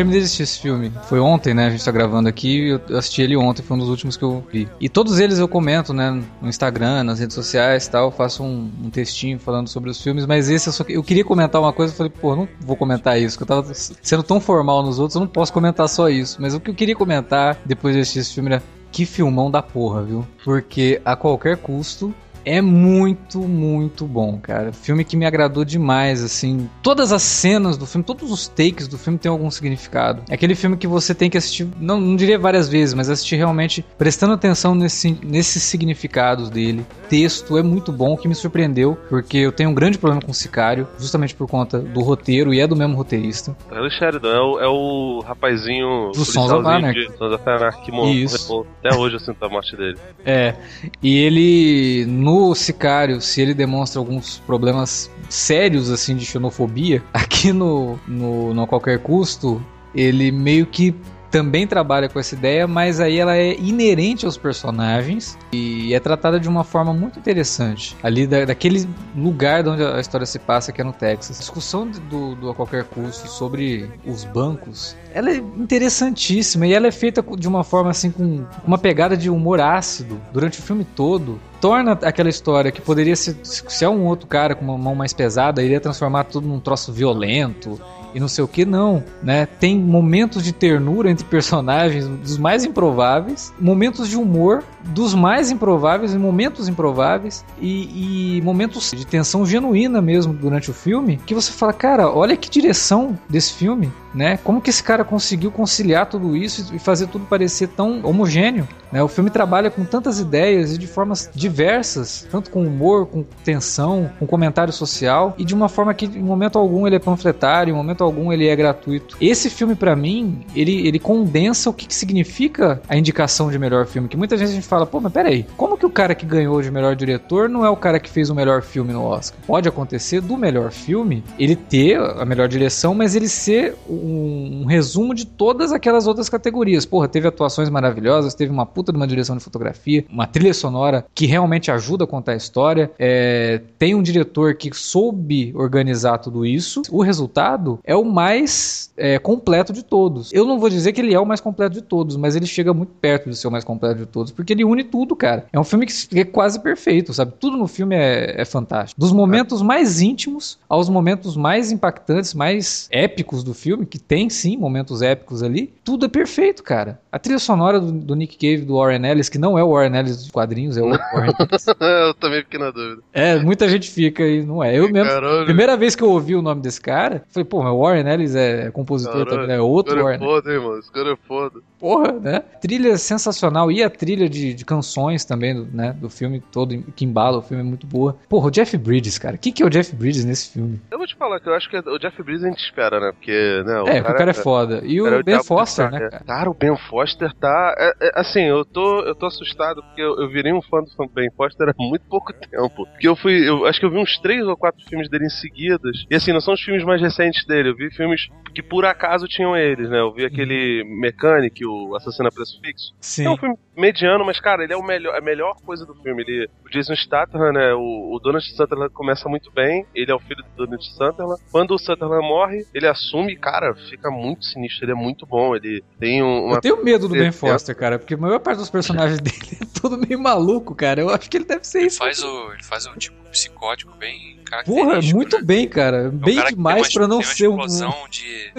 Terminei de assistir esse filme. Foi ontem, né? A gente tá gravando aqui. Eu assisti ele ontem, foi um dos últimos que eu vi. E todos eles eu comento, né? No Instagram, nas redes sociais e tal. Faço um, um textinho falando sobre os filmes. Mas esse eu só. Eu queria comentar uma coisa. Eu falei, pô, não vou comentar isso. Porque eu tava sendo tão formal nos outros, eu não posso comentar só isso. Mas o que eu queria comentar depois de assistir esse filme era. Que filmão da porra, viu? Porque a qualquer custo é muito, muito bom, cara. Filme que me agradou demais, assim. Todas as cenas do filme, todos os takes do filme têm algum significado. É aquele filme que você tem que assistir, não, não diria várias vezes, mas assistir realmente prestando atenção nesse, nesses significados dele. Texto é muito bom, o que me surpreendeu, porque eu tenho um grande problema com o Sicário, justamente por conta do roteiro, e é do mesmo roteirista. É o Sheridan, é o, é o rapazinho Do Sons of Anarchy. de Sons of Anarchy que morreu. Isso. Até hoje eu sinto a morte dele. É, e ele no Sicário, se ele demonstra alguns problemas sérios assim de xenofobia, aqui no no, no a qualquer custo, ele meio que também trabalha com essa ideia, mas aí ela é inerente aos personagens e é tratada de uma forma muito interessante. Ali da, daquele lugar de onde a história se passa, que é no Texas. A discussão do, do a qualquer custo sobre os bancos, ela é interessantíssima e ela é feita de uma forma assim com uma pegada de humor ácido durante o filme todo. Torna aquela história que poderia ser, se é um outro cara com uma mão mais pesada, iria transformar tudo num troço violento e não sei o que, não, né? Tem momentos de ternura entre personagens dos mais improváveis, momentos de humor dos mais improváveis e momentos improváveis e, e momentos de tensão genuína mesmo durante o filme, que você fala, cara, olha que direção desse filme, né? Como que esse cara conseguiu conciliar tudo isso e fazer tudo parecer tão homogêneo, né? O filme trabalha com tantas ideias e de formas diversas, tanto com humor, com tensão, com comentário social e de uma forma que em momento algum ele é panfletário, em momento algum ele é gratuito. Esse filme pra mim, ele, ele condensa o que, que significa a indicação de melhor filme, que muita gente fala, pô, mas peraí, como que o cara que ganhou de melhor diretor não é o cara que fez o melhor filme no Oscar? Pode acontecer do melhor filme ele ter a melhor direção, mas ele ser um, um resumo de todas aquelas outras categorias. Porra, teve atuações maravilhosas, teve uma puta de uma direção de fotografia, uma trilha sonora que realmente ajuda a contar a história, é, tem um diretor que soube organizar tudo isso. O resultado é o mais é, completo de todos. Eu não vou dizer que ele é o mais completo de todos, mas ele chega muito perto de ser o mais completo de todos, porque ele une tudo, cara. É um filme que é quase perfeito, sabe? Tudo no filme é, é fantástico. Dos momentos mais íntimos aos momentos mais impactantes, mais épicos do filme, que tem sim momentos épicos ali, tudo é perfeito, cara. A trilha sonora do, do Nick Cave, do Warren Ellis, que não é o Warren Ellis dos quadrinhos, é o Warren Ellis. eu também fiquei na dúvida. É, muita gente fica e não é. Eu mesmo, Caralho. primeira vez que eu ouvi o nome desse cara, falei, pô, mas o Warren Ellis é compositor Caralho. também, é outro Esse cara Warren é foda, mano. Esse cara é foda. Porra, né? Trilha sensacional. E a trilha de, de canções também, do, né? Do filme todo, que embala o filme é muito boa. Porra, o Jeff Bridges, cara. O que, que é o Jeff Bridges nesse filme? Eu vou te falar que eu acho que o Jeff Bridges a gente espera, né? Porque, né? é, porque o cara é foda. E o cara é Ben Foster, né, cara? é. Cara, o Ben Foster tá. é- é, assim, eu tô, eu tô assustado porque eu, eu virei um fã do Ben Foster há muito pouco tempo. Porque eu fui. Eu acho que eu vi uns três ou quatro filmes dele em seguidas. E assim, não são os filmes mais recentes dele. Eu vi filmes que por acaso tinham eles, né? Eu vi aquele Mechanic, o Assassino a Preço Fixo. Sim. É um filme mediano, mas, cara, ele é o melhor, a melhor coisa do filme. Ele, o Jason Statham, né? O, o Donald Sutherland começa muito bem. Ele é o filho do Donald Sutherland. Quando o Sutherland morre, ele assume, cara, fica muito sinistro. Ele é muito bom. Ele tem um, uma Eu tenho medo do Ben É, Foster, cara, porque a maior parte dos personagens dele é todo meio maluco, cara. Eu acho que ele deve ser Ele isso. faz o, ele faz um tipo psicótico bem Porra, muito né? bem, cara. É um Bem cara demais uma, não tem uma ser um. explosão de.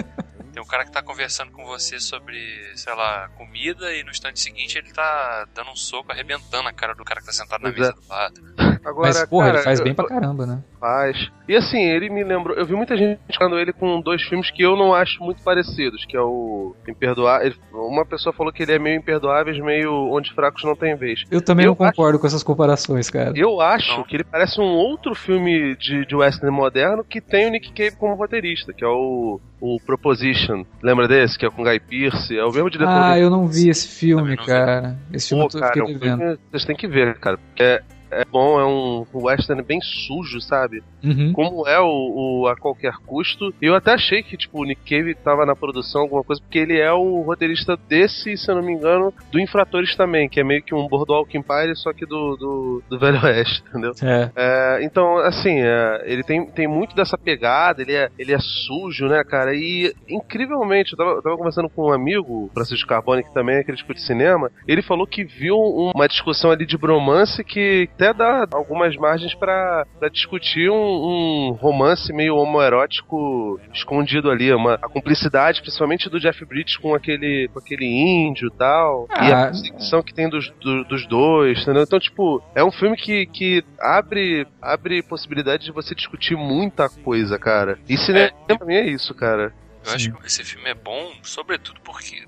Cara que tá conversando com você sobre, sei lá, comida e no instante seguinte ele tá dando um soco, arrebentando a cara do cara que tá sentado na Pois mesa é. do lado. Agora, Mas, porra, cara, ele faz eu- bem pra caramba, né? Faz. E assim, ele me lembrou. Eu vi muita gente falando ele com dois filmes que eu não acho muito parecidos, que é o Imperdoável. Uma pessoa falou que ele é meio imperdoáveis, meio onde fracos não tem vez. Eu também Eu não concordo com essas comparações, cara. Eu acho Não. que ele parece um outro filme de, de western moderno que tem o Nick Cave como roteirista, que é o, o Proposition. Lembra desse? Que é com Guy Pearce. É o mesmo diretor Ah, do eu não vi esse filme, cara. Esse filme Pô, eu cara, fiquei é um vocês têm que ver, cara. Porque é, é bom, é um western bem sujo, sabe? Uhum. Como é o, o A Qualquer Custo. Eu até achei que, tipo, o Nick Cave tava na produção, alguma coisa, porque ele é o roteirista desse, se eu não me engano, do Infratores também, que é meio que um Boardwalk Empire, só que do, do, do Velho Oeste, entendeu? É. É, então, assim, é, ele tem, tem muito dessa pegada, ele é, ele é sujo, né, cara? E, incrivelmente, eu tava, eu tava conversando com um amigo, Francisco Carbone, que também é crítico de cinema, ele falou que viu um- uma discussão ali de bromance que até dá algumas margens pra discutir um, um romance meio homoerótico escondido ali, uma, a cumplicidade, principalmente do Jeff Bridges com aquele, com aquele índio e tal, e Ah, a perseguição que tem dos, do- dos dois, entendeu? Então, tipo, é um filme que, que abre, abre possibilidade de você discutir muita coisa, cara. E cinema pra mim é isso, cara. Eu acho que esse filme é bom, sobretudo porque.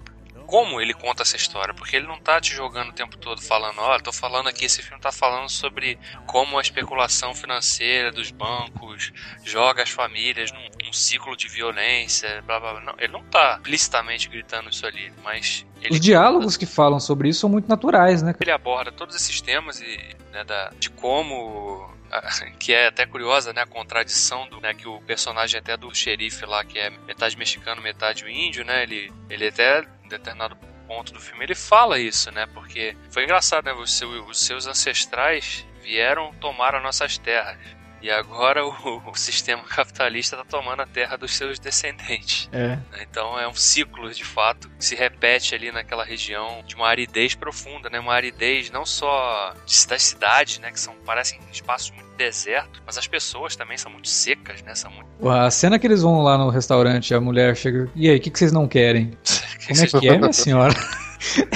Como ele conta essa história? Porque ele não tá te jogando o tempo todo falando, olha, tô falando aqui, esse filme tá falando sobre como a especulação financeira dos bancos joga as famílias num, num ciclo de violência, blá blá blá. Não, ele não tá explicitamente gritando isso ali, mas ele Os diálogos que falam sobre isso são muito naturais, né? ele aborda todos esses temas e né, da, de como que é até curiosa né a contradição do né, que o personagem até do xerife lá que é metade mexicano metade índio né ele ele até em determinado ponto do filme ele fala isso né porque foi engraçado né os, seu- os seus ancestrais vieram tomar as nossas terras e agora o, o sistema capitalista está tomando a terra dos seus descendentes É. Então é um ciclo, de fato, que se repete ali naquela região de uma aridez profunda, né? Uma aridez não só das cidades, né? Que são, parecem espaços muito desertos, mas as pessoas também são muito secas, né? São muito... A cena que eles vão lá no restaurante, a mulher chega. E aí, o que, que vocês não querem? Como é que é, minha senhora?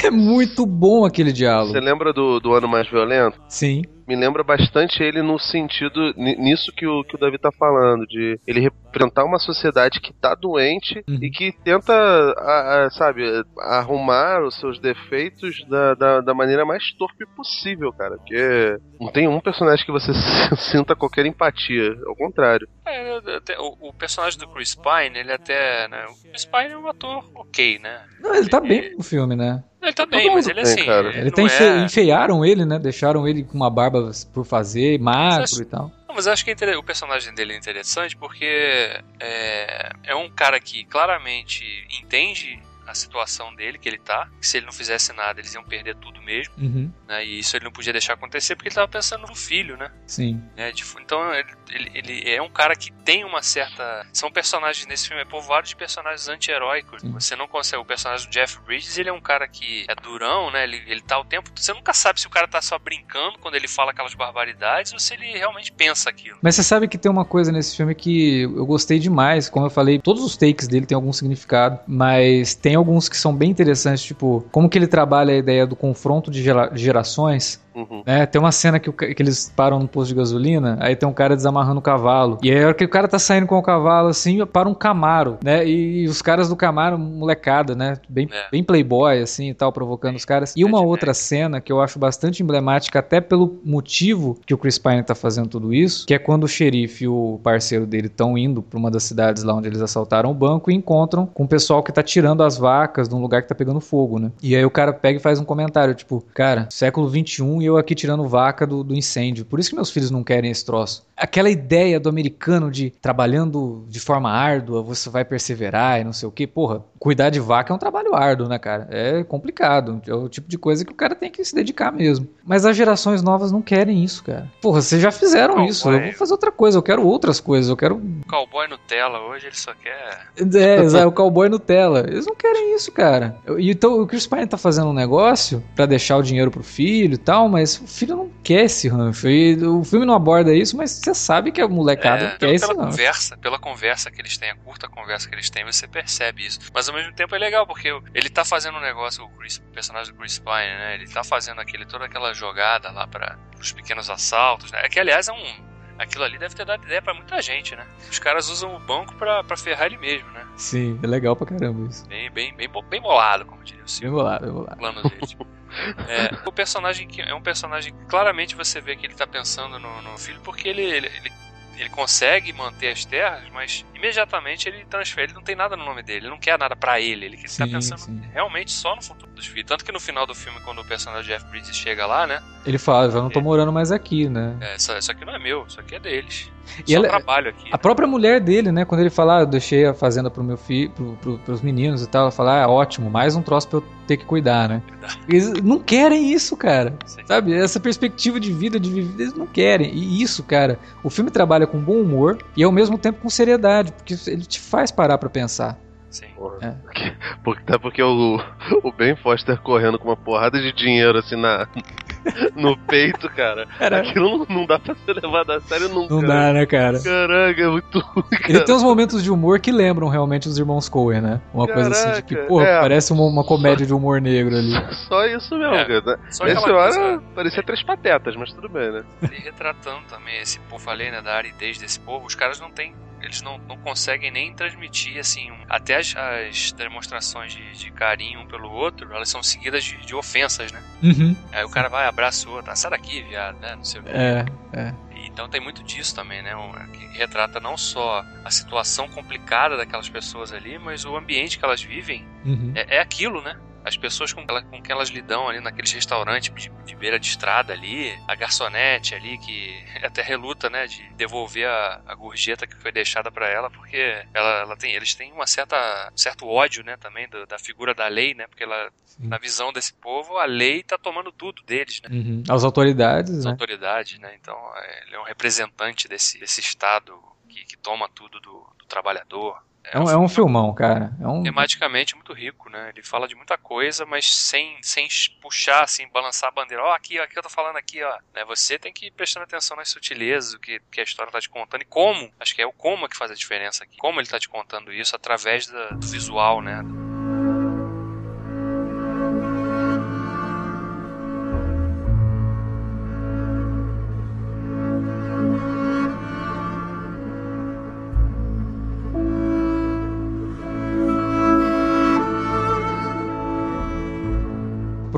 É muito bom aquele diálogo. Você lembra do, do Ano Mais Violento? Sim. Me lembra bastante ele no sentido, ni- nisso que o, que o Davi tá falando, de ele representar uma sociedade que tá doente Uhum. e que tenta, a- a, sabe, arrumar os seus defeitos da, da, da maneira mais torpe possível, cara. Porque não tem um personagem que você sinta qualquer empatia, ao contrário. É, até- o, o personagem do Chris Pine, ele até, né? O Chris Pine é um ator ok, né? Não, ele tá bem no filme, né? Ele tá Todo bem, mas ele é assim... cara. Ele não tá enfe... é- enfeiaram ele, né? Deixaram ele com uma barba por fazer, magro e tal. Não, mas eu acho que é o personagem dele é interessante porque é, é um cara que claramente entende a situação dele, que ele tá, que se ele não fizesse nada, eles iam perder tudo mesmo, Uhum. né? E isso ele não podia deixar acontecer porque ele tava pensando no filho, né? Sim. Tipo, então ele, ele, ele é um cara que tem uma certa. São personagens nesse filme, é povoado de personagens anti-heróicos. Você não consegue. O personagem do Jeff Bridges, ele é um cara que é durão, né? Ele, ele tá o tempo. Você nunca sabe se o cara tá só brincando quando ele fala aquelas barbaridades ou se ele realmente pensa aquilo. Mas você sabe que tem uma coisa nesse filme que eu gostei demais. Como eu falei, todos os takes dele têm algum significado, mas tem alguns que são bem interessantes, tipo, como que ele trabalha a ideia do confronto de gera- gerações. Uhum. né? Tem uma cena que, o que eles param no posto de gasolina, aí tem um cara desamarrando o cavalo. E aí, a hora que o cara tá saindo com o cavalo, assim, para um Camaro, né? E, os caras do Camaro, molecada, né? Bem, É. bem playboy, assim, e tal, provocando os caras. E uma Mad outra cena que eu acho bastante emblemática, até pelo motivo que o Chris Pine tá fazendo tudo isso, que é quando o xerife e o parceiro dele estão indo pra uma das cidades lá onde eles assaltaram o banco e encontram com o pessoal que tá tirando as vacas de um lugar que tá pegando fogo, né? E aí o cara pega e faz um comentário, tipo, cara, século XXI e eu aqui tirando vaca do, do incêndio. Por isso que meus filhos não querem esse troço. Aquela ideia do americano de trabalhando de forma árdua, você vai perseverar e não sei o que, porra, Cuidar de vaca é um trabalho árduo, né, cara? É complicado. É o tipo de coisa que o cara tem que se dedicar mesmo. Mas as gerações novas não querem isso, cara. Porra, vocês já fizeram Cowboy. isso. Eu vou fazer outra coisa. Eu quero outras coisas. Eu quero. O cowboy Nutella hoje ele só quer. É, exato, o cowboy Nutella. Eles não querem isso, cara. Então o Chris Pine tá fazendo um negócio pra deixar o dinheiro pro filho e tal, mas o filho não quer esse rancho. E o filme não aborda isso, mas você sabe que a molecada É, quer pela, esse pela rancho. conversa, pela conversa que eles têm, a curta conversa que eles têm, você percebe isso. Mas ao mesmo tempo é legal, porque ele tá fazendo um negócio, o, Chris, o personagem do Chris Pine, né? Ele tá fazendo aquele, toda aquela jogada lá para os pequenos assaltos, né? Que aliás é um. Aquilo ali deve ter dado ideia pra muita gente, né? Os caras usam o banco pra, pra ferrar ele mesmo, né? Sim, é legal pra caramba isso. Bem, bem, bem, bem bolado, como diria o Silvio. Bem bolado, bem bolado. plano dele. É, o personagem que é um personagem que claramente você vê que ele tá pensando no, no filho, porque ele, ele, ele, ele consegue manter as terras, mas imediatamente ele transfere, ele não tem nada no nome dele, ele não quer nada pra ele, ele, tá Sim, pensando sim. realmente só no futuro dos filhos. Tanto que no final do filme, quando o personagem Jeff Bridges chega lá, né? Ele fala, eu já não tô morando mais aqui, né? É, isso, isso aqui não é meu, isso aqui é deles. E só ela- trabalho aqui. A própria mulher dele, né? Quando ele fala, ah, eu deixei a fazenda pro meu filho, pro, pro, pros meninos e tal, ela fala, ah, ótimo, mais um troço pra eu ter que cuidar, né? Eles não querem isso, cara. Sim. Sabe? Essa perspectiva de vida, de viver, eles não querem. E isso, cara, o filme trabalha com bom humor e ao mesmo tempo com seriedade, porque ele te faz parar pra pensar. Sim. É. Porque, porque, até porque o, o Ben Foster correndo com uma porrada de dinheiro assim na, no peito, cara. Cara, Aquilo não, não dá pra ser levado a sério nunca. não dá, né, cara? Caraca, é muito ruim, Ele cara. tem uns momentos de humor que lembram realmente os irmãos Coen, né? Uma coisa assim de que, Caraca, porra, é. parece uma, uma comédia de humor negro ali. Só isso mesmo, É, cara. Só hora coisa- parecia três patetas, mas tudo bem, né? ele retratando também esse povo, falei, né, da aridez desse povo, os caras não têm, eles não, não conseguem nem transmitir, assim, um- até as, as demonstrações de, de carinho um pelo outro, elas são seguidas de, de ofensas, né? Uhum. Aí o cara vai, abraça o outro, ah, sai daqui, viado, né, não sei o quê. É, é. Então tem muito disso também, né, que retrata não só a situação complicada daquelas pessoas ali, mas o ambiente que elas vivem Uhum. é, é aquilo, né? As pessoas com, ela- com que elas lidam ali naqueles restaurantes de, de beira de estrada ali, a garçonete ali que até reluta, né, de devolver a, a gorjeta que foi deixada pra ela, porque ela, ela tem, eles têm uma certa um certo ódio, né, também do- da figura da lei, né, porque ela, na visão desse povo, a lei tá tomando tudo deles, né? Uhum. As autoridades, As né? autoridades, né? Então é, ele é um representante desse, desse estado que, que toma tudo do, do trabalhador. É um, é um filmão, cara. É um... tematicamente muito rico, né? Ele fala de muita coisa, mas sem, sem puxar, assim, balançar a bandeira. Ó, aqui, ó, aqui eu tô falando aqui, ó. Né? Você tem que ir prestando atenção nas sutilezas, o que, que a história tá te contando e como. Acho que é o como que faz a diferença aqui. Como ele tá te contando isso através da- do visual, né?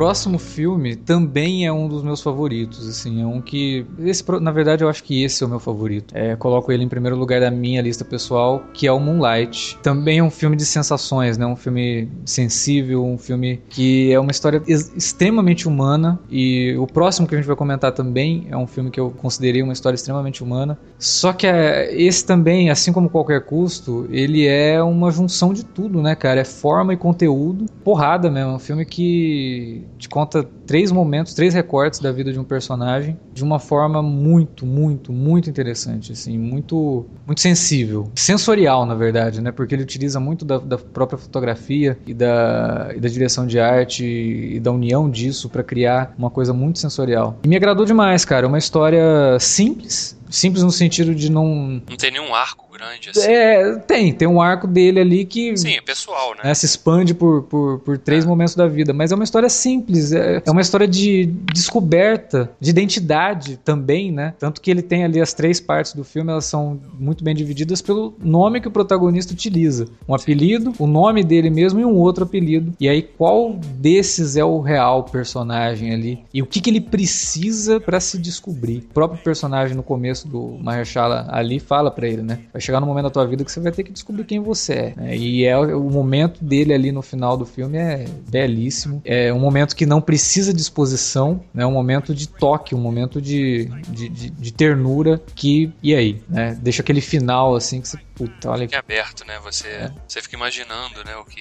Próximo filme também é um dos meus favoritos, assim, é um que esse, na verdade eu acho que esse é o meu favorito. É, coloco ele em primeiro lugar da minha lista pessoal, que é o Moonlight. Também é um filme de sensações, né? Um filme sensível, um filme que é uma história ex- extremamente humana e o próximo que a gente vai comentar também é um filme que eu considerei uma história extremamente humana. Só que é, esse também, assim como qualquer custo, ele é uma junção de tudo, né, cara? É forma e conteúdo, porrada mesmo. É um filme que te conta três momentos, três recortes da vida de um personagem de uma forma muito, muito, muito interessante, assim, muito, muito sensível, sensorial, na verdade, né? Porque ele utiliza muito da, da própria fotografia e da, e da direção de arte e da união disso para criar uma coisa muito sensorial. E me agradou demais, cara. É uma história simples, simples no sentido de não Não tem nenhum arco grande, assim. é, tem, tem um arco dele ali que Sim, é pessoal, né? né, se expande por, por, por três É. momentos da vida, mas é uma história simples, é, é uma história de descoberta, de identidade também, né? Tanto que ele tem ali as três partes do filme, elas são muito bem divididas pelo nome que o protagonista utiliza. Um apelido, o nome dele mesmo e um outro apelido. E aí, qual desses é o real personagem ali? E o que, que ele precisa para se descobrir? O próprio personagem no começo do Mahershala ali fala pra ele, né? Vai chegar no momento da tua vida que você vai ter que descobrir quem você é. né? E é o momento dele ali no final do filme é belíssimo. É um momento que não precisa de exposição, né? Um momento de toque, um momento de, de, de- de ternura que e aí, né? Deixa aquele final assim que você puta, olha Fica aberto, né? Você, você fica imaginando, né, o que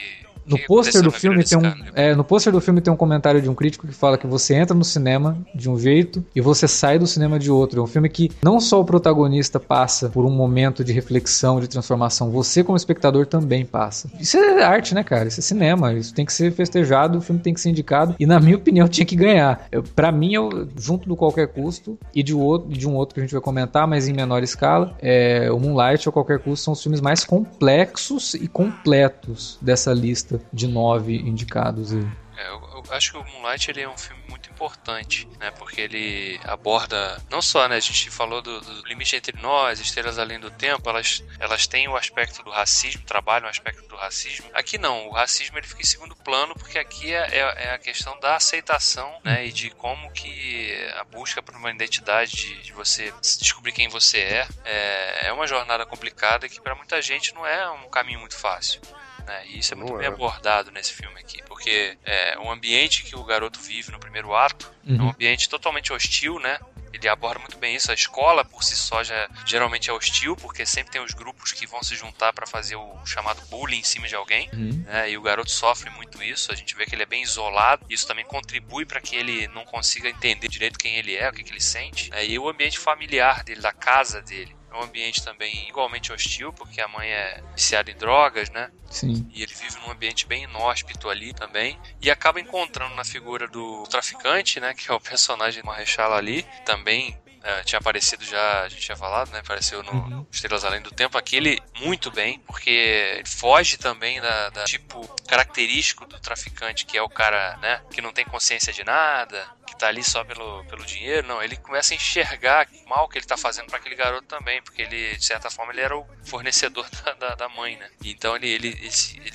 No pôster do filme tem um, né? é, no pôster do filme tem um comentário de um crítico que fala que você entra no cinema de um jeito e você sai do cinema de outro. É um filme que não só o protagonista passa por um momento de reflexão, de transformação, você como espectador também passa. Isso é arte, né, cara? Isso é cinema. Isso tem que ser festejado, o filme tem que ser indicado e na minha opinião tinha que ganhar. Para mim, eu, junto do qualquer custo e de, outro, de um outro que a gente vai comentar, mas em menor escala, é, o Moonlight ou qualquer custo são os filmes mais complexos e completos dessa lista de nove indicados aí. É, eu, eu acho que o Moonlight ele é um filme muito importante, né? Porque ele aborda não só, né? A gente falou do, do limite entre nós, estrelas além do tempo, elas, elas têm o aspecto do racismo, trabalham o aspecto do racismo. Aqui não, o racismo ele fica em segundo plano porque aqui é, é, é a questão da aceitação, né? E de como que a busca por uma identidade, de, de você descobrir quem você é, é, é uma jornada complicada que para muita gente não é um caminho muito fácil. Né? E isso é muito Não bem é. abordado nesse filme aqui, porque é, o ambiente que o garoto vive no primeiro ato é um Uhum. ambiente totalmente hostil, né? Ele aborda muito bem isso. A escola por si só já geralmente é hostil, porque sempre tem os grupos que vão se juntar para fazer o chamado bullying em cima de alguém. Uhum. né? E o garoto sofre muito isso. A gente vê que ele é bem isolado. Isso também contribui para que ele não consiga entender direito quem ele é, o que, que ele sente. né? E o ambiente familiar dele, da casa dele. É um ambiente também igualmente hostil, porque a mãe é viciada em drogas, né? Sim. E ele vive num ambiente bem inóspito ali também. E acaba encontrando na figura do traficante, né? Que é o personagem Marrechala ali. Também é, tinha aparecido já, a gente tinha falado, né? Apareceu no. Estrelas Além do Tempo. Aqui ele muito bem, porque foge também da, da tipo característico do traficante, que é o cara, né? Que não tem consciência de nada, que tá ali só pelo, pelo dinheiro. Não, ele começa a enxergar o mal que ele tá fazendo para aquele garoto também, porque ele, de certa forma, ele era o fornecedor da, da, da mãe, né? Então ele, ele, ele, se- ele,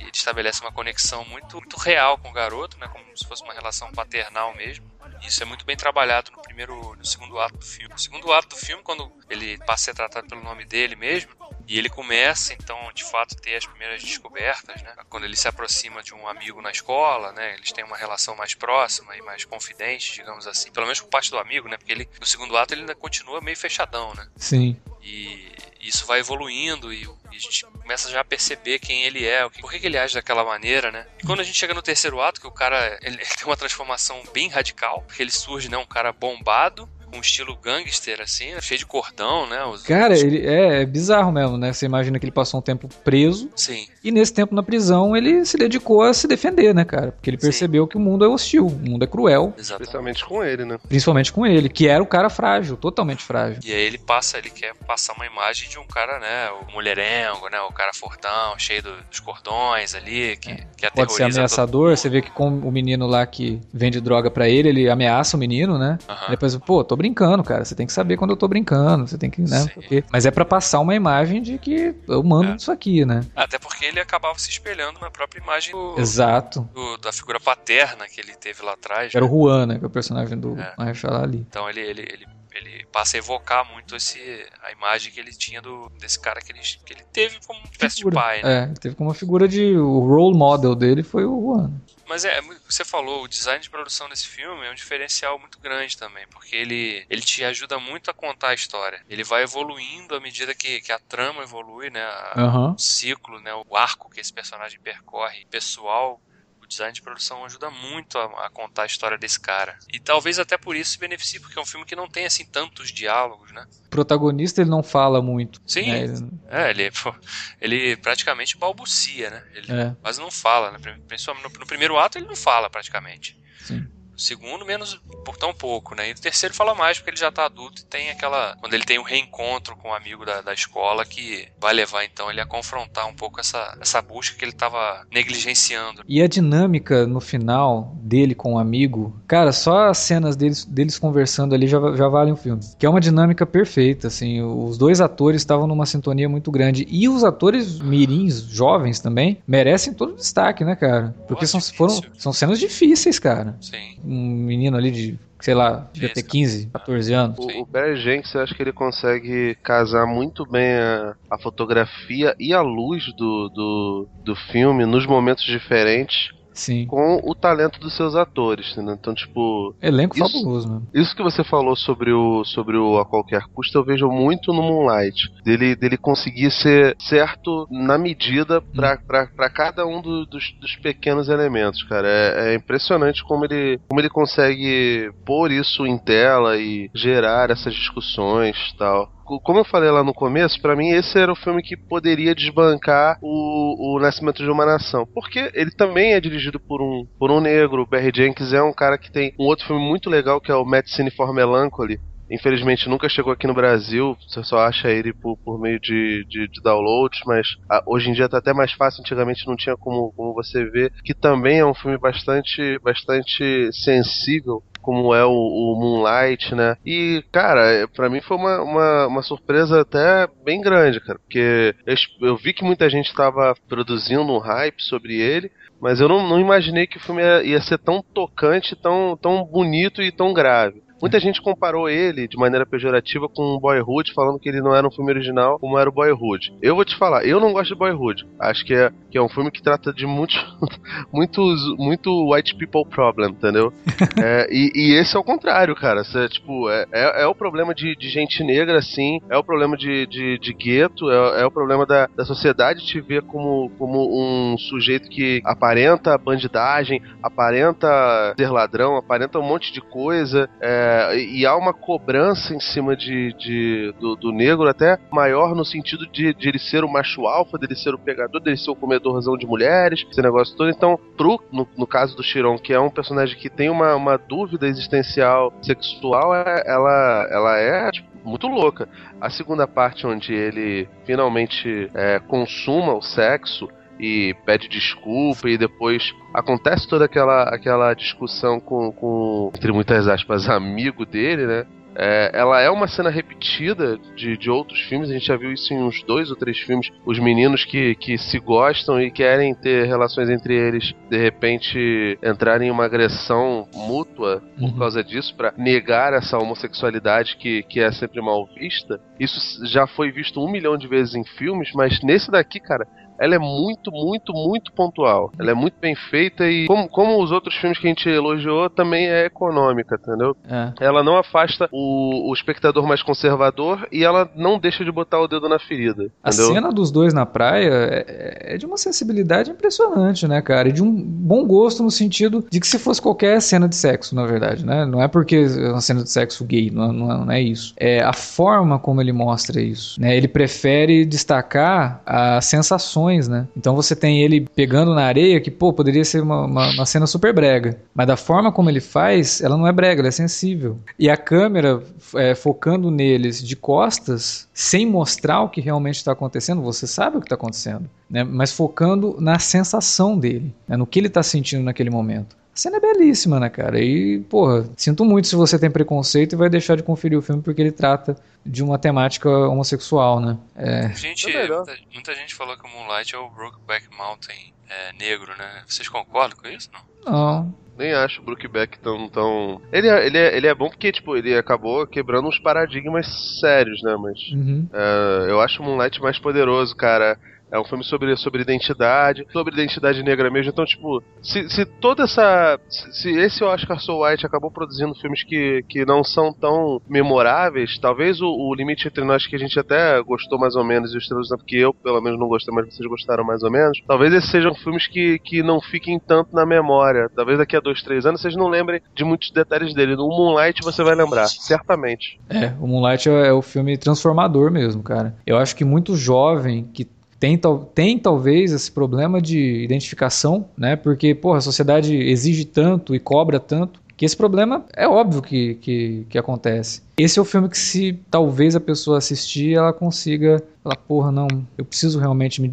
ele estabelece uma conexão muito, muito real com o garoto, né? Como se fosse uma relação paternal mesmo. Isso é muito bem trabalhado no primeiro, no segundo ato do filme. No segundo ato do filme, quando ele passa a ser tratado pelo nome dele mesmo, e ele começa, então, de fato, ter as primeiras descobertas, né? Quando ele se aproxima de um amigo na escola, né? Eles têm uma relação mais próxima e mais confidente, digamos assim. Pelo menos por parte do amigo, né? Porque ele, no segundo ato, ele ainda continua meio fechadão, né? Sim. E isso vai evoluindo e, e a gente começa já a perceber quem ele é, o que, por que, que ele age daquela maneira, né? E quando a gente chega no terceiro ato, que o cara ele, ele tem uma transformação bem radical, porque ele surge, né, um cara bombado, um estilo gangster, assim, né, cheio de cordão, né? Os, Cara, os- ele é, é bizarro mesmo, né? Você imagina que ele passou um tempo preso Sim, e nesse tempo na prisão ele se dedicou a se defender, né, cara? Porque ele Sim. percebeu que o mundo é hostil, o mundo é cruel, exatamente. Especialmente com ele, né? principalmente com ele, que era o cara frágil, totalmente frágil. E aí ele passa, ele quer passar uma imagem de um cara, né, o mulherengo, né, o cara fortão, cheio do- dos cordões ali, que, que Pode ser ameaçador, você vê que com o menino lá que vende droga pra ele, ele ameaça o menino, né? Depois, pô, tô brincando, cara. Você tem que saber quando eu tô brincando. Você tem que, né? Porque- Mas é pra passar uma imagem de que eu mando É. isso aqui, né? Até porque ele acabava se espelhando na própria imagem do, Exato. do- da figura paterna que ele teve lá atrás. Era o né? Juan, né? Que é o personagem do É. Mahershala ali. Então ele, ele, ele, ele passa a evocar muito esse, a imagem que ele tinha do, desse cara que ele, que ele teve como uma espécie de pai, né? É, ele teve como uma figura de. O role model dele foi o Juan. Mas é, você falou, o design de produção desse filme é um diferencial muito grande também, porque ele, ele te ajuda muito a contar a história. Ele vai evoluindo à medida que, que a trama evolui, né? A- Aham. o ciclo, né, o arco que esse personagem percorre pessoal, o design de produção ajuda muito a, a contar a história desse cara. E talvez até por isso se beneficie, porque é um filme que não tem assim tantos diálogos, né? O protagonista ele não fala muito. Sim. né? Ele- É, ele, pô, ele praticamente balbucia, né? Ele É, quase não fala, né? Principalmente no, no primeiro ato ele não fala praticamente. sim. No segundo, menos por tão pouco, né? E no terceiro fala mais, porque ele já tá adulto e tem aquela. Quando ele tem um reencontro com um amigo da, da escola que vai levar então ele a confrontar um pouco essa, essa busca que ele tava negligenciando. E a dinâmica no final dele com o amigo, cara, só as cenas deles, deles conversando ali já, já valem o filme. Que é uma dinâmica perfeita, assim. Os dois atores estavam numa sintonia muito grande. E os atores mirins, jovens também, merecem todo o destaque, né, cara? Porque são, Nossa, foram, difícil. são cenas difíceis, cara. Sim. Um menino ali de, sei lá, devia ter 15, 14 anos. O, o Barry Jenkins, eu acho que ele consegue casar muito bem a, a fotografia e a luz do, do, do filme nos momentos diferentes Sim. com o talento dos seus atores, entendeu? Então, tipo, Elenco Isso- fabuloso, mano. Isso que você falou sobre o, sobre o A Qualquer Custo, eu vejo muito no Moonlight. Dele, dele conseguir ser certo na medida pra, pra, pra cada um do- dos, dos pequenos elementos, cara. É, é impressionante como ele, como ele consegue pôr isso em tela e gerar essas discussões e tal. Co- Como eu falei lá no começo, pra mim esse era o filme que poderia desbancar o, o Nascimento de uma Nação. Porque ele também é dirigido por um, por um negro. O Barry Jenkins é um cara que tem um outro filme muito legal que é o Medicine for Melancholy. Infelizmente nunca chegou aqui no Brasil, você só acha ele por, por meio de, de, de downloads, mas ah, hoje em dia tá até mais fácil, antigamente não tinha como, como você ver, que também é um filme bastante, bastante sensível como é o, o Moonlight, né? E, cara, é, pra mim foi uma, uma, uma surpresa até bem grande, cara, porque eu, eu vi que muita gente tava produzindo um hype sobre ele, mas eu não, não imaginei que o filme ia, ia ser tão tocante, tão, tão bonito e tão grave. Muita gente comparou ele de maneira pejorativa com Boyhood, falando que ele não era um filme original como era o Boyhood. Eu vou te falar, eu não gosto de Boyhood. Acho que é, que é um filme que trata de muitos, muitos, muito white people problem, entendeu? É, e, e esse é o contrário, cara. Cê, tipo, é, é, é o problema de, de gente negra, sim. É o problema de, de, de gueto. É, é o problema da, da sociedade te ver como, como um sujeito que aparenta bandidagem, aparenta ser ladrão, aparenta um monte de coisa. é, e e há uma cobrança em cima de, de- do, do negro até maior no sentido de, de ele ser o macho alfa, dele ser o pegador, dele ser o comedorzão de mulheres, esse negócio todo. Então, pro, no, no caso do Chiron, que é um personagem que tem uma, uma dúvida existencial sexual, é- ela, ela é tipo, muito louca. A segunda parte, onde ele finalmente é, consuma o sexo e pede desculpa e depois acontece toda aquela, aquela discussão com, com, entre muitas aspas, amigo dele, né? É, ela é uma cena repetida de, de outros filmes, a gente já viu isso em uns dois ou três filmes. Os meninos que, que se gostam e querem ter relações entre eles, de repente entrarem em uma agressão mútua por Uhum. causa disso, pra negar essa homossexualidade que, que é sempre mal vista. Isso já foi visto um milhão de vezes em filmes, mas nesse daqui, cara, ela é muito, muito, muito pontual. Ela é muito bem feita e, como, como os outros filmes que a gente elogiou, também é econômica, entendeu? É. Ela não afasta o, o espectador mais conservador e ela não deixa de botar o dedo na ferida. A Entendeu? cena dos dois na praia é, é de uma sensibilidade impressionante, né, cara? E de um bom gosto no sentido de que se fosse qualquer cena de sexo, na verdade, né? Não é porque é uma cena de sexo gay, não, é- não não é isso. É a forma como ele mostra isso, né? Ele prefere destacar as sensações, né? Então você tem ele pegando na areia, que, pô, poderia ser uma, uma, uma cena super brega. Mas da forma como ele faz, ela não é brega, ela é sensível. E a câmera é, focando neles de costas, sem mostrar o que realmente está acontecendo, você sabe o que está acontecendo, né? mas focando na sensação dele, né? no que ele está sentindo naquele momento. A cena é belíssima, né, cara? E, porra, sinto muito se você tem preconceito e vai deixar de conferir o filme porque ele trata de uma temática homossexual, né? É, Gente, É muita, muita gente falou que o Moonlight é o Brokeback Mountain é, negro, né? Vocês concordam com isso? Não? não, Nem acho o Brookback tão. tão... Ele, é, ele, é, ele é bom porque, tipo, ele acabou quebrando uns paradigmas sérios, né? Mas. uhum. É, eu acho o Moonlight mais poderoso, cara. É um filme sobre, sobre identidade, sobre identidade negra mesmo. Então, tipo, se, se toda essa. Se, se esse Oscar So White acabou produzindo filmes que, que não são tão memoráveis, talvez o, o Limite Entre Nós, que a gente até gostou mais ou menos, e o Estrelas do Tempo, que eu pelo menos não gostei, mas vocês gostaram mais ou menos, talvez esses sejam filmes que, que não fiquem tanto na memória. Talvez daqui a dois, três anos vocês não lembrem de muitos detalhes dele. No Moonlight você vai lembrar, certamente. É, o Moonlight é, é o filme transformador mesmo, cara. Eu acho que muito jovem que tem, tem talvez esse problema de identificação, né? Porque, porra, a sociedade exige tanto e cobra tanto que esse problema é óbvio que, que, que acontece. Esse é o filme que se talvez a pessoa assistir, ela consiga falar, porra, não, eu preciso realmente me,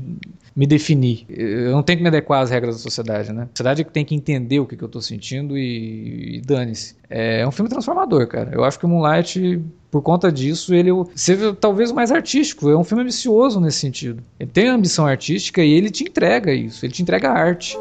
me definir. Eu não tenho que me adequar às regras da sociedade, né? A sociedade tem que entender o que, que eu tô sentindo e, e dane-se. É um filme transformador, cara. Eu acho que o Moonlight, por conta disso, ele seja talvez mais artístico. É um filme ambicioso nesse sentido. Ele tem ambição artística e ele te entrega isso. Ele te entrega arte.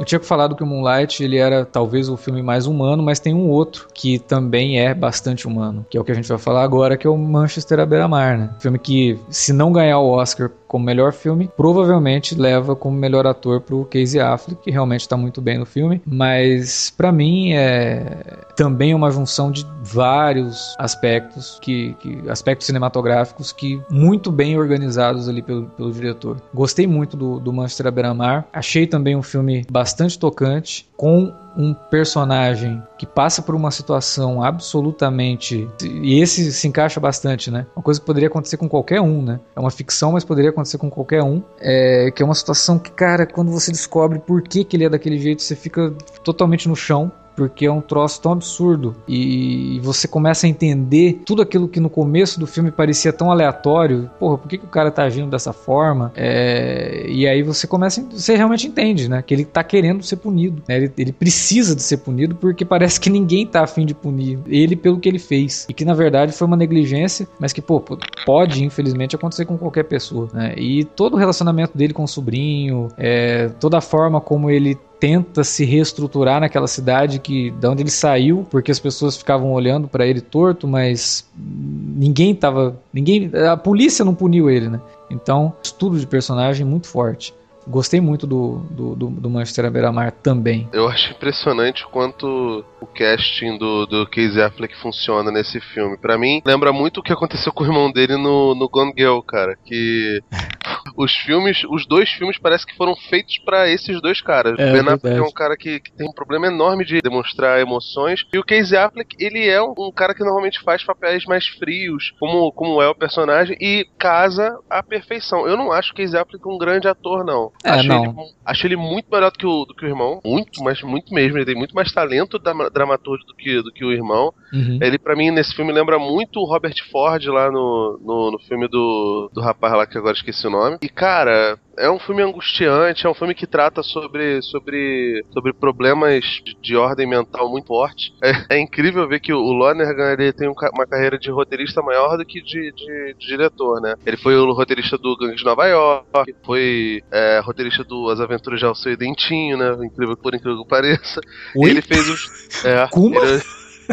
Eu tinha falado que o Moonlight ele era talvez o filme mais humano, mas tem um outro que também é bastante humano, que é o que a gente vai falar agora, que é o Manchester à beira-mar, né? Filme que, se não ganhar o Oscar como melhor filme, provavelmente leva como melhor ator pro Casey Affleck, que realmente tá muito bem no filme, mas para mim é também uma junção de vários aspectos que, que aspectos cinematográficos que muito bem organizados ali pelo, pelo diretor. Gostei muito do, do Manchester à beira-mar, achei também um filme bastante tocante, com um personagem que passa por uma situação absolutamente. E esse se encaixa bastante, né? Uma coisa que poderia acontecer com qualquer um, né? É uma ficção, mas poderia acontecer com qualquer um. É, que é uma situação que, cara, quando você descobre por que, que ele é daquele jeito, você fica totalmente no chão porque é um troço tão absurdo e você começa a entender tudo aquilo que no começo do filme parecia tão aleatório. Porra, por que, que o cara tá agindo dessa forma? É... E aí você começa, você realmente entende, né? Que ele tá querendo ser punido. Né? Ele, ele, precisa de ser punido porque parece que ninguém tá afim de punir ele pelo que ele fez e que na verdade foi uma negligência, mas que pô, pode infelizmente acontecer com qualquer pessoa. Né? E todo o relacionamento dele com o sobrinho, é, toda a forma como ele tenta se reestruturar naquela cidade que da onde ele saiu, porque as pessoas ficavam olhando para ele torto, mas ninguém tava, ninguém, a polícia não puniu ele, né? Então, estudo de personagem muito forte. Gostei muito do, do, do, do Manchester à beira-mar também. Eu acho impressionante o quanto o casting do, do Casey Affleck funciona nesse filme. Para mim, lembra muito o que aconteceu com o irmão dele no, no Gone Girl, cara. Que os filmes, os dois filmes parece que foram feitos para esses dois caras. É, o Ben Affleck é um cara que, que, tem um problema enorme de demonstrar emoções. E o Casey Affleck, ele é um, um, cara que normalmente faz papéis mais frios, como, como é o personagem, e casa à perfeição. Eu não acho o Casey Affleck um grande ator, não. É, acho, não. Ele, acho ele muito melhor do que, o, do que o irmão. Muito, mas muito mesmo. Ele tem muito mais talento da, dramaturgo do que, do que o irmão. Uhum. Ele, para mim, nesse filme lembra muito o Robert Ford lá no, no, no filme do, do rapaz lá que agora esqueci o nome. E, cara, é um filme angustiante, é um filme que trata sobre, sobre, sobre problemas de, de ordem mental muito forte. É, é, incrível ver que o Lonergan ele tem um, uma carreira de roteirista maior do que de, de, de, diretor, né? Ele foi o roteirista do Gangue de Nova York, foi é, roteirista do As Aventuras de Alceu e Dentinho, né? Incrível por incrível que pareça. Oi? Ele fez os. É, Como? Ele,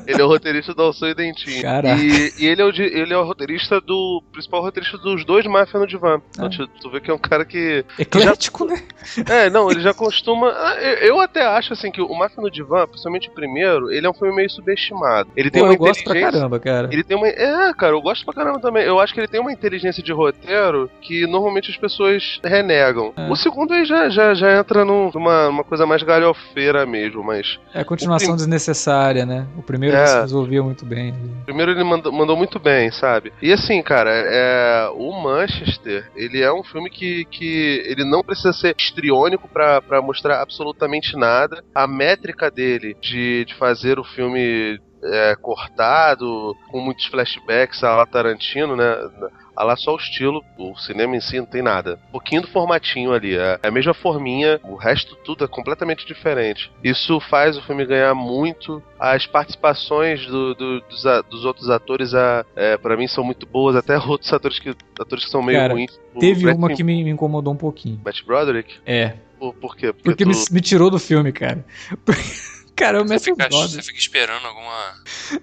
ele é o roteirista do Alção e Dentinho. Caraca. E, e ele, é o, ele é o roteirista do. principal roteirista dos dois Máfia no Divã. Então, Ah. tu, tu vê que é um cara que. Eclético, né? É, não, ele já costuma. ah, Eu, até acho assim que o Máfia no Divã, principalmente o primeiro, ele é um filme meio subestimado. Ele tem Pô, uma eu gosto pra caramba, cara. Ele tem uma. É, cara, eu gosto pra caramba também. Eu acho que ele tem uma inteligência de roteiro que normalmente as pessoas renegam. É. O segundo aí já, já, já entra num- numa uma coisa mais galhofeira mesmo, mas. É a continuação prim- desnecessária, né? O primeiro É. se resolvia muito bem. Primeiro ele mandou, mandou muito bem, sabe? E assim, cara, é, o Manchester, ele é um filme que, que ele não precisa ser histriônico pra pra mostrar absolutamente nada. A métrica dele de, de fazer o filme é, cortado, com muitos flashbacks a Tarantino, né? A lá só o estilo, o cinema em si não tem nada. Um pouquinho do formatinho ali, é é a mesma forminha, o resto tudo é completamente diferente. Isso faz o filme ganhar muito. As participações do- do- dos, a- dos outros atores, a, é, para mim, são muito boas. Até outros atores que, atores que são meio Cara, ruins. Teve Brett- uma que me, me incomodou um pouquinho. Matt Broderick? É. Por, por quê? Porque tu- me, me tirou do filme, cara. Cara, o Você Matthew fica, Broderick. você fica esperando alguma.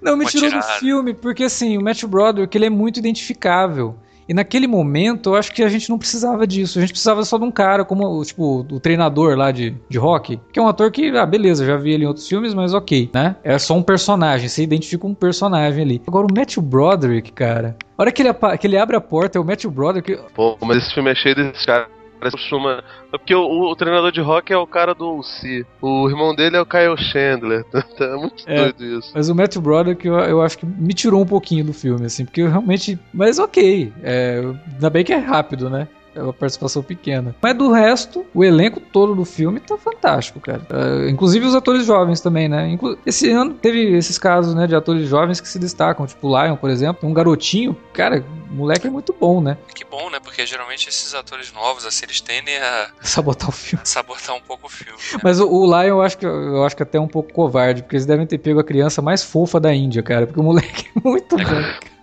Não, me uma tirou do tirada. filme, porque assim, o Matthew Broderick, ele é muito identificável. E naquele momento, eu acho que a gente não precisava disso. A gente precisava só de um cara como, tipo, o treinador lá de, de rock. Que é um ator que, ah, beleza, já vi ele em outros filmes, mas ok, né? É só um personagem, você identifica um personagem ali. Agora, o Matthew Broderick, cara... A hora que ele, que ele abre a porta, é o Matthew Broderick... Pô, mas esse filme é cheio desses caras. Costuma... É porque o, o treinador de rock é o cara do UC. O irmão dele é o Kyle Chandler. É muito É. doido isso. Mas o Matthew Broderick, eu, eu acho que me tirou um pouquinho do filme, assim, porque eu realmente. Mas ok. É, ainda bem que é rápido, né? É uma participação pequena. Mas do resto, o elenco todo do filme tá fantástico, cara. É, inclusive os atores jovens também, né? Inclu- Esse ano teve esses casos, né, de atores jovens que se destacam. Tipo o Lion, por exemplo. Um garotinho. Cara, o moleque é muito bom, né? Que bom, né? Porque geralmente esses atores novos, assim, eles tendem a Sabotar o filme. sabotar um pouco o filme. né? Mas o, o Lion eu acho, que, eu acho que até um pouco covarde, porque eles devem ter pego a criança mais fofa da Índia, cara. Porque o moleque é muito bom.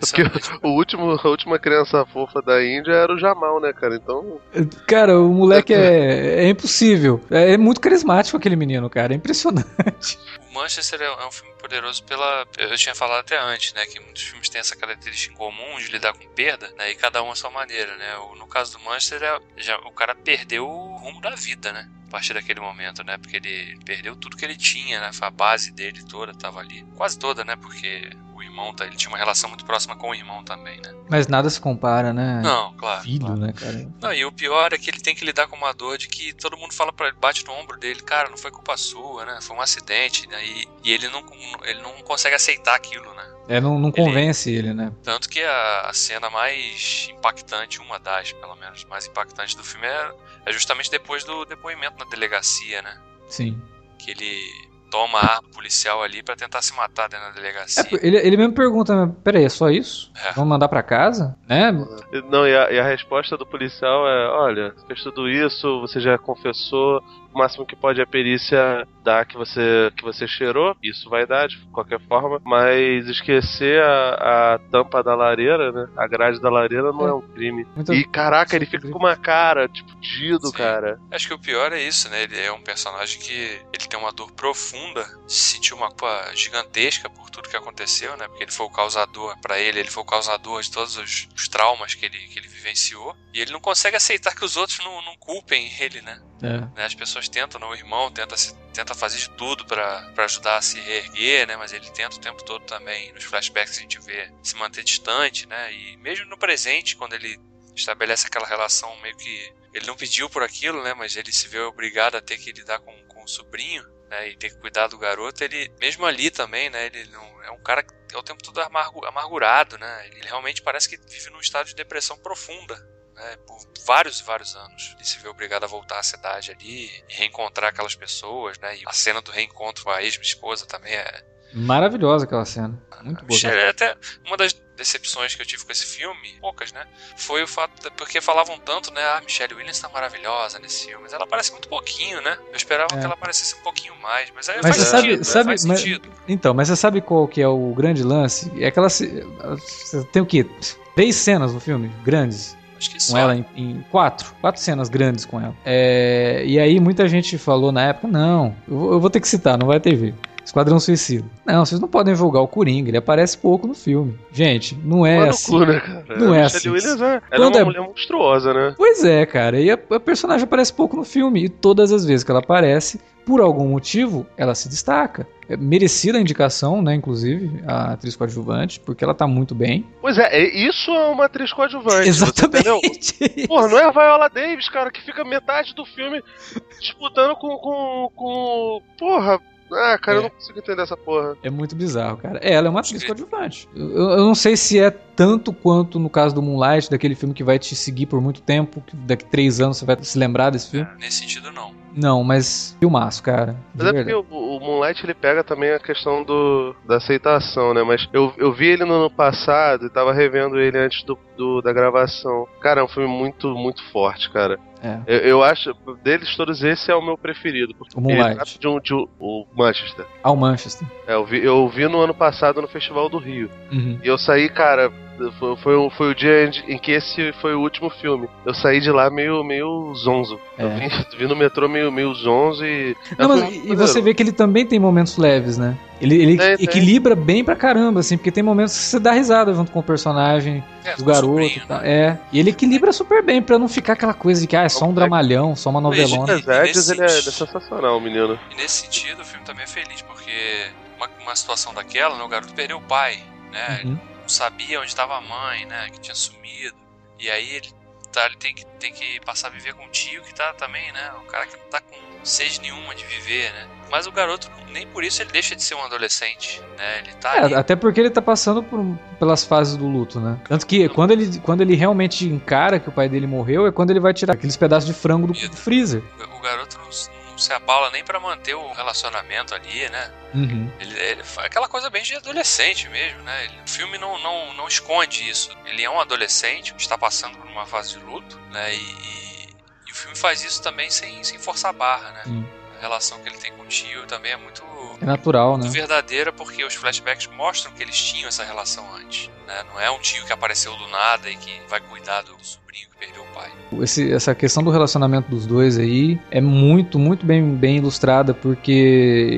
Porque o último, a última criança fofa da Índia era o Jamal, né, cara? Então. Cara, o moleque é, é impossível. É, é muito carismático aquele menino, cara. É impressionante. O Manchester é é um filme poderoso pela. Eu tinha falado até antes, né? Que muitos filmes têm essa característica em comum de lidar com perda, né? E cada um a sua maneira, né? No caso do Manchester, é- já, o cara perdeu o rumo da vida, né? A partir daquele momento, né? Porque ele perdeu tudo que ele tinha, né? A base dele toda tava ali. Quase toda, né? Porque irmão, tá- ele tinha uma relação muito próxima com o irmão também, né? Mas nada se compara, né? Não, claro. Filho, claro. né, cara? Não, e o pior é que ele tem que lidar com uma dor de que todo mundo fala para ele, bate no ombro dele, cara, não foi culpa sua, né? Foi um acidente, né? E, e ele não ele não consegue aceitar aquilo, né? É, não, não convence ele, né? Tanto que a, a cena mais impactante, uma das, pelo menos, mais impactantes do filme é, é justamente depois do depoimento na delegacia, né? Sim. Que ele toma a arma policial ali pra tentar se matar dentro da delegacia. É, ele, ele mesmo pergunta, mas peraí, é só isso? É. Vamos mandar pra casa? Né? Não, e a, e a resposta do policial é: olha, fez tudo isso, você já confessou, o máximo que pode a perícia dar que você, que você cheirou, isso vai dar de qualquer forma, mas esquecer a, a tampa da lareira, né? A grade da lareira não é, um crime. Muito- E caraca, ele fica com uma cara, tipo, dido, Sim. cara. Acho que o pior é isso, né? Ele é um personagem que ele tem uma dor profunda, sentiu uma culpa gigantesca por tudo que aconteceu, né? Porque ele foi o causador, pra ele, ele foi o causador de todos os, os traumas que ele, que ele vivenciou. E ele não consegue aceitar que os outros não, não culpem ele, né? É. né? As pessoas tentam, né? o irmão tenta, tenta fazer de tudo pra ajudar a se reerguer, né? Mas ele tenta o tempo todo também. Nos flashbacks a gente vê se manter distante, né? E mesmo no presente, quando ele estabelece aquela relação meio que ele não pediu por aquilo, né? Mas ele se vê obrigado a ter que lidar com, com o sobrinho, né? E ter que cuidar do garoto. Ele, mesmo ali também, né? Ele não é um cara que é o tempo todo amargu- amargurado, né? Ele realmente parece que vive num estado de depressão profunda. Né, por vários e vários anos. Ele se vê obrigado a voltar à cidade ali e reencontrar aquelas pessoas, né? E a cena do reencontro com a ex-esposa também é. Maravilhosa aquela cena. Muito boa. Michelle, é até uma das decepções que eu tive com esse filme, poucas, né? Foi o fato. de- porque falavam tanto, né? Ah, Michelle Williams tá maravilhosa nesse filme. Mas ela aparece muito pouquinho, né? Eu esperava É. que ela aparecesse um pouquinho mais. Mas aí Mas faz você sentido. sabe- né? sabe- faz mas- sentido. Então, mas você sabe qual que é o grande lance? É aquela. ce- você Tem o quê? Três cenas no filme? Grandes. Acho que com só. ela em, em quatro, quatro cenas grandes com ela. É, e aí muita gente falou na época, não, eu vou, eu vou ter que citar, não vai ter ver. Esquadrão Suicida. Não, vocês não podem julgar o Coringa, ele aparece pouco no filme. Gente, não é Mano, assim. cu, né, cara? Não é Michelle assim. Williams, é, ela é Quando uma é- mulher monstruosa, né? Pois é, cara, e a, a personagem aparece pouco no filme, e todas as vezes que ela aparece, por algum motivo, ela se destaca. É merecida a indicação, né, inclusive, a atriz coadjuvante, porque ela tá muito bem. Pois é, é- isso é uma atriz coadjuvante. Exatamente. Porra, não é a Viola Davis, cara, que fica metade do filme disputando com. com. com. Porra. Ah, cara, eu É. não consigo entender essa porra. É muito bizarro, cara. É, ela é uma atriz coadjuvante. Eu, eu não sei se é tanto quanto no caso do Moonlight, daquele filme que vai te seguir por muito tempo, que daqui três anos você vai se lembrar desse filme. É, nesse sentido, não. Não, mas filmaço, cara. De Mas é porque o, o Moonlight ele pega também a questão do, da aceitação, né? Mas eu, eu vi ele no ano passado e tava revendo ele antes do, do- da gravação. Cara, é um filme muito, muito forte, cara. É. Eu, eu acho, deles todos, esse é o meu preferido. Porque O Moonlight. de um, de um- o Manchester. Ao Manchester. É, eu, vi, eu vi no ano passado no Festival do Rio. Uhum. E eu saí, cara, foi, foi, o- foi o dia em- que esse foi o último filme. Eu saí de lá meio, meio zonzo. Eu É. vim, vim no metrô meio, meio zonzo e. Não, É mas, e você vê que ele também tem momentos leves, né? Ele, ele tem. equilibra bem pra caramba, assim, porque tem momentos que você dá risada junto com o personagem, É, do com o garoto sobrinho, e tal. né? É. E ele equilibra super bem pra não ficar aquela coisa de que ah, é só um dramalhão, só uma novelona. Nas Edges, nesse ele é, ele é sensacional, o menino. E nesse sentido, o filme também é feliz, porque uma, uma situação daquela, né, o garoto perdeu o pai, né? Uhum. Sabia onde estava a mãe, né? Que tinha sumido. E aí ele, tá, ele tem, que, tem que passar a viver com o tio, que tá também, né? Um cara que não tá com sede nenhuma de viver, né? Mas o garoto, nem por isso ele deixa de ser um adolescente, né? Ele tá ali. É, até porque ele tá passando por- pelas fases do luto, né? Tanto que quando ele, quando ele realmente encara que o pai dele morreu, é quando ele vai tirar aqueles pedaços de frango do Isso. freezer. O garoto não se abala nem pra manter o relacionamento ali, né? Uhum. Ele, ele aquela coisa bem de adolescente mesmo, né? Ele- o filme não, não, não esconde isso. Ele é um adolescente está passando por uma fase de luto, né? E, e- e o filme faz isso também sem, sem forçar a barra, né? Sim. relação que ele tem com o tio também é muito, É natural, né? verdadeira, porque os flashbacks mostram que eles tinham essa relação antes. Né? Não é um tio que apareceu do nada e que vai cuidar do sobrinho que perdeu o pai. Esse- essa questão do relacionamento dos dois aí é muito, muito bem, bem ilustrada, porque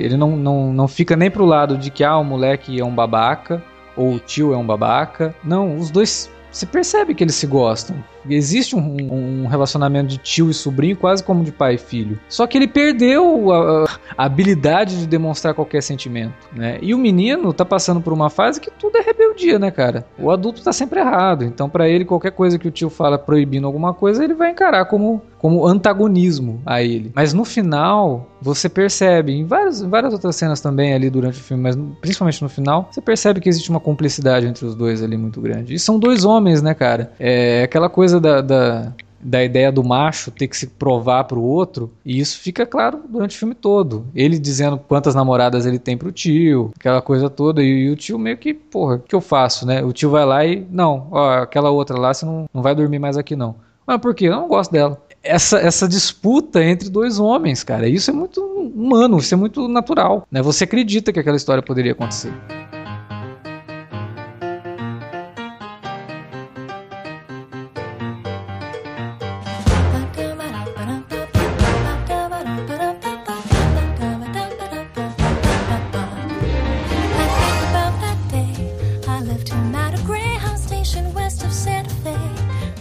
ele não, não, não fica nem pro lado de que ah, o moleque é um babaca, ou o tio é um babaca. Não, os dois. Você percebe que eles se gostam. Existe um, um relacionamento de tio e sobrinho quase como de pai e filho. Só que ele perdeu a, a habilidade de demonstrar qualquer sentimento, né? E o menino tá passando por uma fase que tudo é rebeldia, né, cara? O adulto tá sempre errado. Então, pra ele, qualquer coisa que o tio fala proibindo alguma coisa, ele vai encarar como, como antagonismo a ele. Mas no final, você percebe, em várias, várias outras cenas também ali durante o filme, mas principalmente no final, você percebe que existe uma cumplicidade entre os dois ali muito grande. E são dois homens, né, cara? É aquela coisa da, da, da ideia do macho ter que se provar pro outro, e isso fica claro durante o filme todo. Ele dizendo quantas namoradas ele tem pro tio, aquela coisa toda, e, e o tio meio que, porra, o que eu faço, né? O tio vai lá e, não, ó, aquela outra lá, você não, não vai dormir mais aqui não. Mas por quê? Eu não gosto dela. Essa, essa disputa entre dois homens, cara, isso é muito humano, isso é muito natural, né? Você acredita que aquela história poderia acontecer.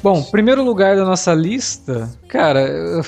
Bom, primeiro lugar da nossa lista, cara,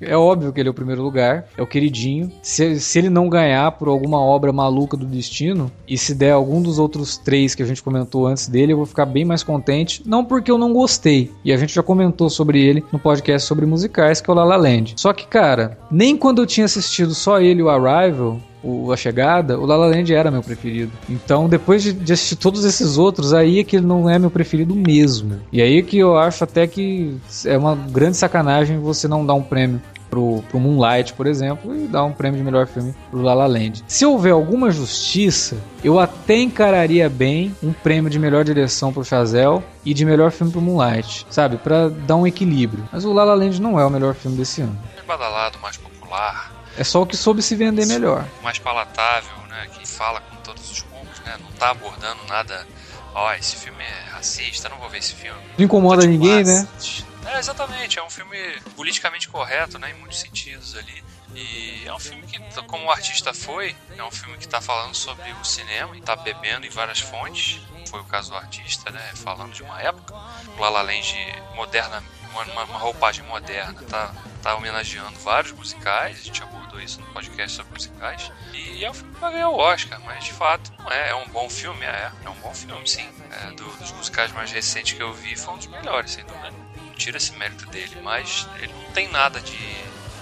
é óbvio que ele é o primeiro lugar, é o queridinho. Se, se ele não ganhar por alguma obra maluca do destino, e se der algum dos outros três que a gente comentou antes dele, eu vou ficar bem mais contente. Não porque eu não gostei, e a gente já comentou sobre ele no podcast sobre musicais, que é o La La Land. Só que, cara, nem quando eu tinha assistido só ele o Arrival, o A Chegada, o La La Land era meu preferido. Então, depois de, de assistir todos esses outros, aí é que ele não é meu preferido mesmo. E aí é que eu acho até que é uma grande sacanagem você não dar um prêmio pro, pro Moonlight, por exemplo, e dar um prêmio de melhor filme pro La La Land. Se houver alguma justiça, eu até encararia bem um prêmio de melhor direção pro Chazelle e de melhor filme pro Moonlight, sabe? Pra dar um equilíbrio. Mas o La La Land não é o melhor filme desse ano. Mais badalado, mais popular, É só o que soube se vender melhor. mais palatável, né? Que fala com todos os públicos, né? Não tá abordando nada. Ó, esse filme é racista, não vou ver esse filme. Não incomoda ninguém, né? É, exatamente. É um filme politicamente correto, né? Em muitos sentidos ali. E é um filme que, como o artista foi, é um filme que está falando sobre o cinema e está bebendo em várias fontes. Foi o caso do artista, né? Falando de uma época. O La La Land moderna, uma, uma- uma roupagem moderna, tá, tá homenageando vários musicais. A gente abordou isso no podcast sobre musicais. E é um filme vai ganhar o Oscar, mas de fato não é. É um bom filme, é. É um bom filme, sim. É, do- dos musicais mais recentes que eu vi, foi um dos melhores, sem dúvida. Não tira esse mérito dele, mas ele não tem nada de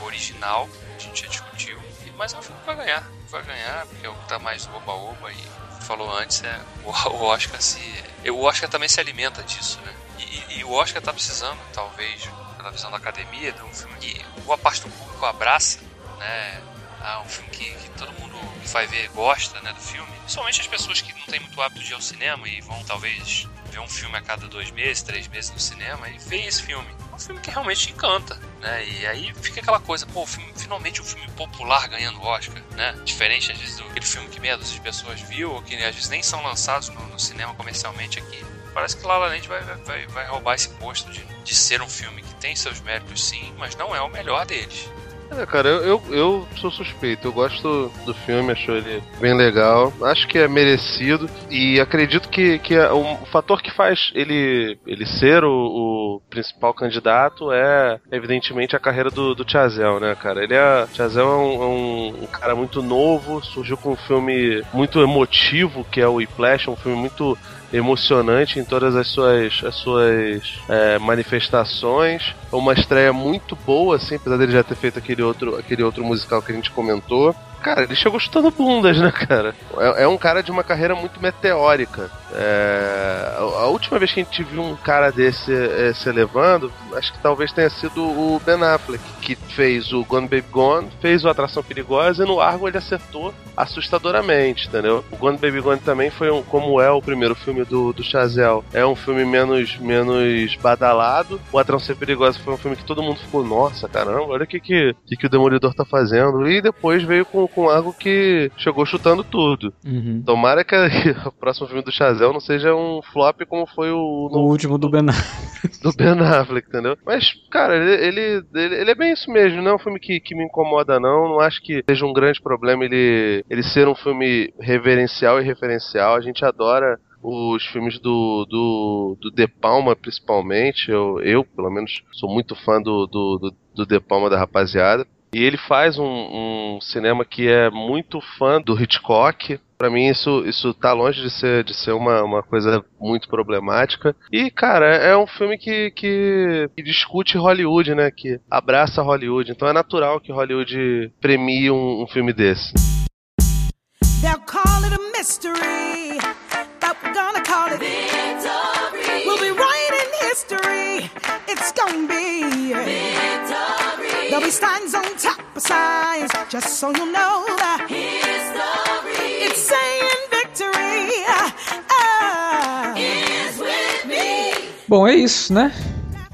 original, a gente já discutiu. Mas é um filme vai ganhar. Vai ganhar, porque é o que tá mais oba-oba e falou antes, é, o, Oscar se. O Oscar também se alimenta disso, né? E, e- o Oscar tá precisando, talvez, pela visão da academia, de um filme que boa parte do público abraça, né? Ah, um filme que, que todo mundo que vai ver gosta, né, do filme. Principalmente as pessoas que não têm muito hábito de ir ao cinema e vão talvez ver um filme a cada dois meses, três meses no cinema e ver esse filme. É um filme que realmente encanta, né? E aí fica aquela coisa, pô, filme, finalmente um filme popular ganhando Oscar, né? Diferente às vezes do aquele filme que meia dúzia de pessoas viu, ou que às vezes nem são lançados no, no cinema comercialmente aqui. Parece que La La Land vai, vai, vai roubar esse posto de, de ser um filme que tem seus méritos sim, mas não é o melhor deles. É, cara, eu, eu, eu sou suspeito. Eu gosto do filme, acho ele bem legal. Acho que é merecido. E acredito que, que é um, o fator que faz ele, ele ser o, o principal candidato é, evidentemente, a carreira do, do Chazelle, né, cara? Ele é. Chazelle é um, é um- um cara muito novo, surgiu com um filme muito emotivo, que é o Whiplash, um filme muito emocionante em todas as suas, as suas é, manifestações. Uma estreia muito boa, assim, apesar dele já ter feito aquele outro, aquele outro musical que a gente comentou. Cara, ele chegou chutando bundas, né, cara? É, é um cara de uma carreira muito meteórica. É, a última vez que a gente viu um cara desse é, se elevando, acho que talvez tenha sido o Ben Affleck, que fez o Gone Baby Gone, fez o Atração Perigosa e no Argo ele acertou assustadoramente, entendeu? O Gone Baby Gone também foi um, como é o primeiro filme do, do Chazelle, é um filme menos, menos badalado. O Atração Perigosa foi um filme que todo mundo ficou, nossa, caramba, olha o que, que, que, que o Demolidor tá fazendo. E depois veio com, com algo que chegou chutando tudo. Uhum. Tomara que o próximo filme do Chazelle não seja um flop como foi o, O último do Ben Affleck. do Ben Affleck, entendeu? Mas, cara, ele, ele, ele, ele é bem isso mesmo, não é um filme que, que me incomoda, não. Não acho que seja um grande problema ele, ele ser um filme reverencial e referencial. A gente adora os filmes do, do, do De Palma, principalmente. Eu, eu, pelo menos, sou muito fã do, do, do, do De Palma da rapaziada. E ele faz um, um cinema que é muito fã do Hitchcock. Pra mim, isso, isso tá longe de ser, de ser uma, uma coisa muito problemática. E, cara, é um filme que, que, que discute Hollywood, né? Que abraça Hollywood. Então é natural que Hollywood premie um, um filme desse. They'll call it a mystery, but we're gonna call it victory. We'll be writing history. It's gonna be victory. Be signs on top of signs, just so you know that history. It's saying victory. Ah, is with me. Bom, é isso, né?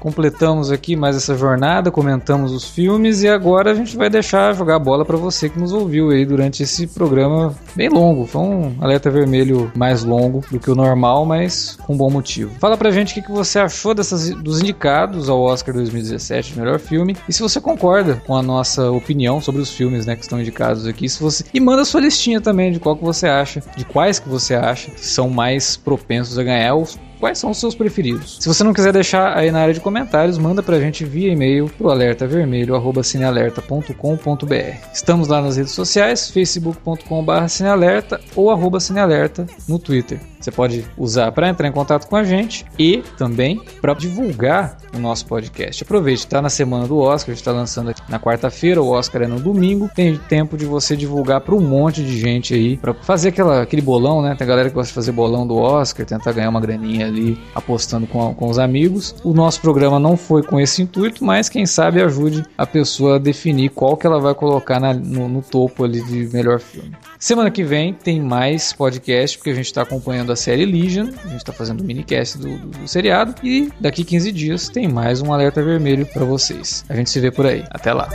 Completamos aqui mais essa jornada, comentamos os filmes e agora a gente vai deixar jogar a bola para você que nos ouviu aí durante esse programa bem longo. Foi um alerta vermelho mais longo do que o normal, mas com bom motivo. Fala pra gente o que você achou dessas, dos indicados ao Oscar 2017 de melhor filme e se você concorda com a nossa opinião sobre os filmes né, que estão indicados aqui. Se você... E manda sua listinha também de qual que você acha, de quais que você acha que são mais propensos a ganhar os quais são os seus preferidos. Se você não quiser deixar aí na área de comentários, manda pra gente via e-mail pro alertavermelho@cinealerta.com.br. Estamos lá nas redes sociais, facebook.com/cinealerta ou arroba cinealerta no Twitter. Você pode usar para entrar em contato com a gente e também para divulgar o nosso podcast. Aproveite, está na semana do Oscar, a está lançando aqui na quarta-feira, o Oscar é no domingo. Tem tempo de você divulgar para um monte de gente aí, para fazer aquela, aquele bolão, né? Tem galera que gosta de fazer bolão do Oscar, tentar ganhar uma graninha ali apostando com, com os amigos. O nosso programa não foi com esse intuito, mas quem sabe ajude a pessoa a definir qual que ela vai colocar na- no, no topo ali de melhor filme. Semana que vem tem mais podcast, porque a gente está acompanhando a série Legion, a gente está fazendo o minicast do, do, do seriado, e daqui 15 dias tem mais um alerta vermelho para vocês. A gente se vê por aí. Até lá.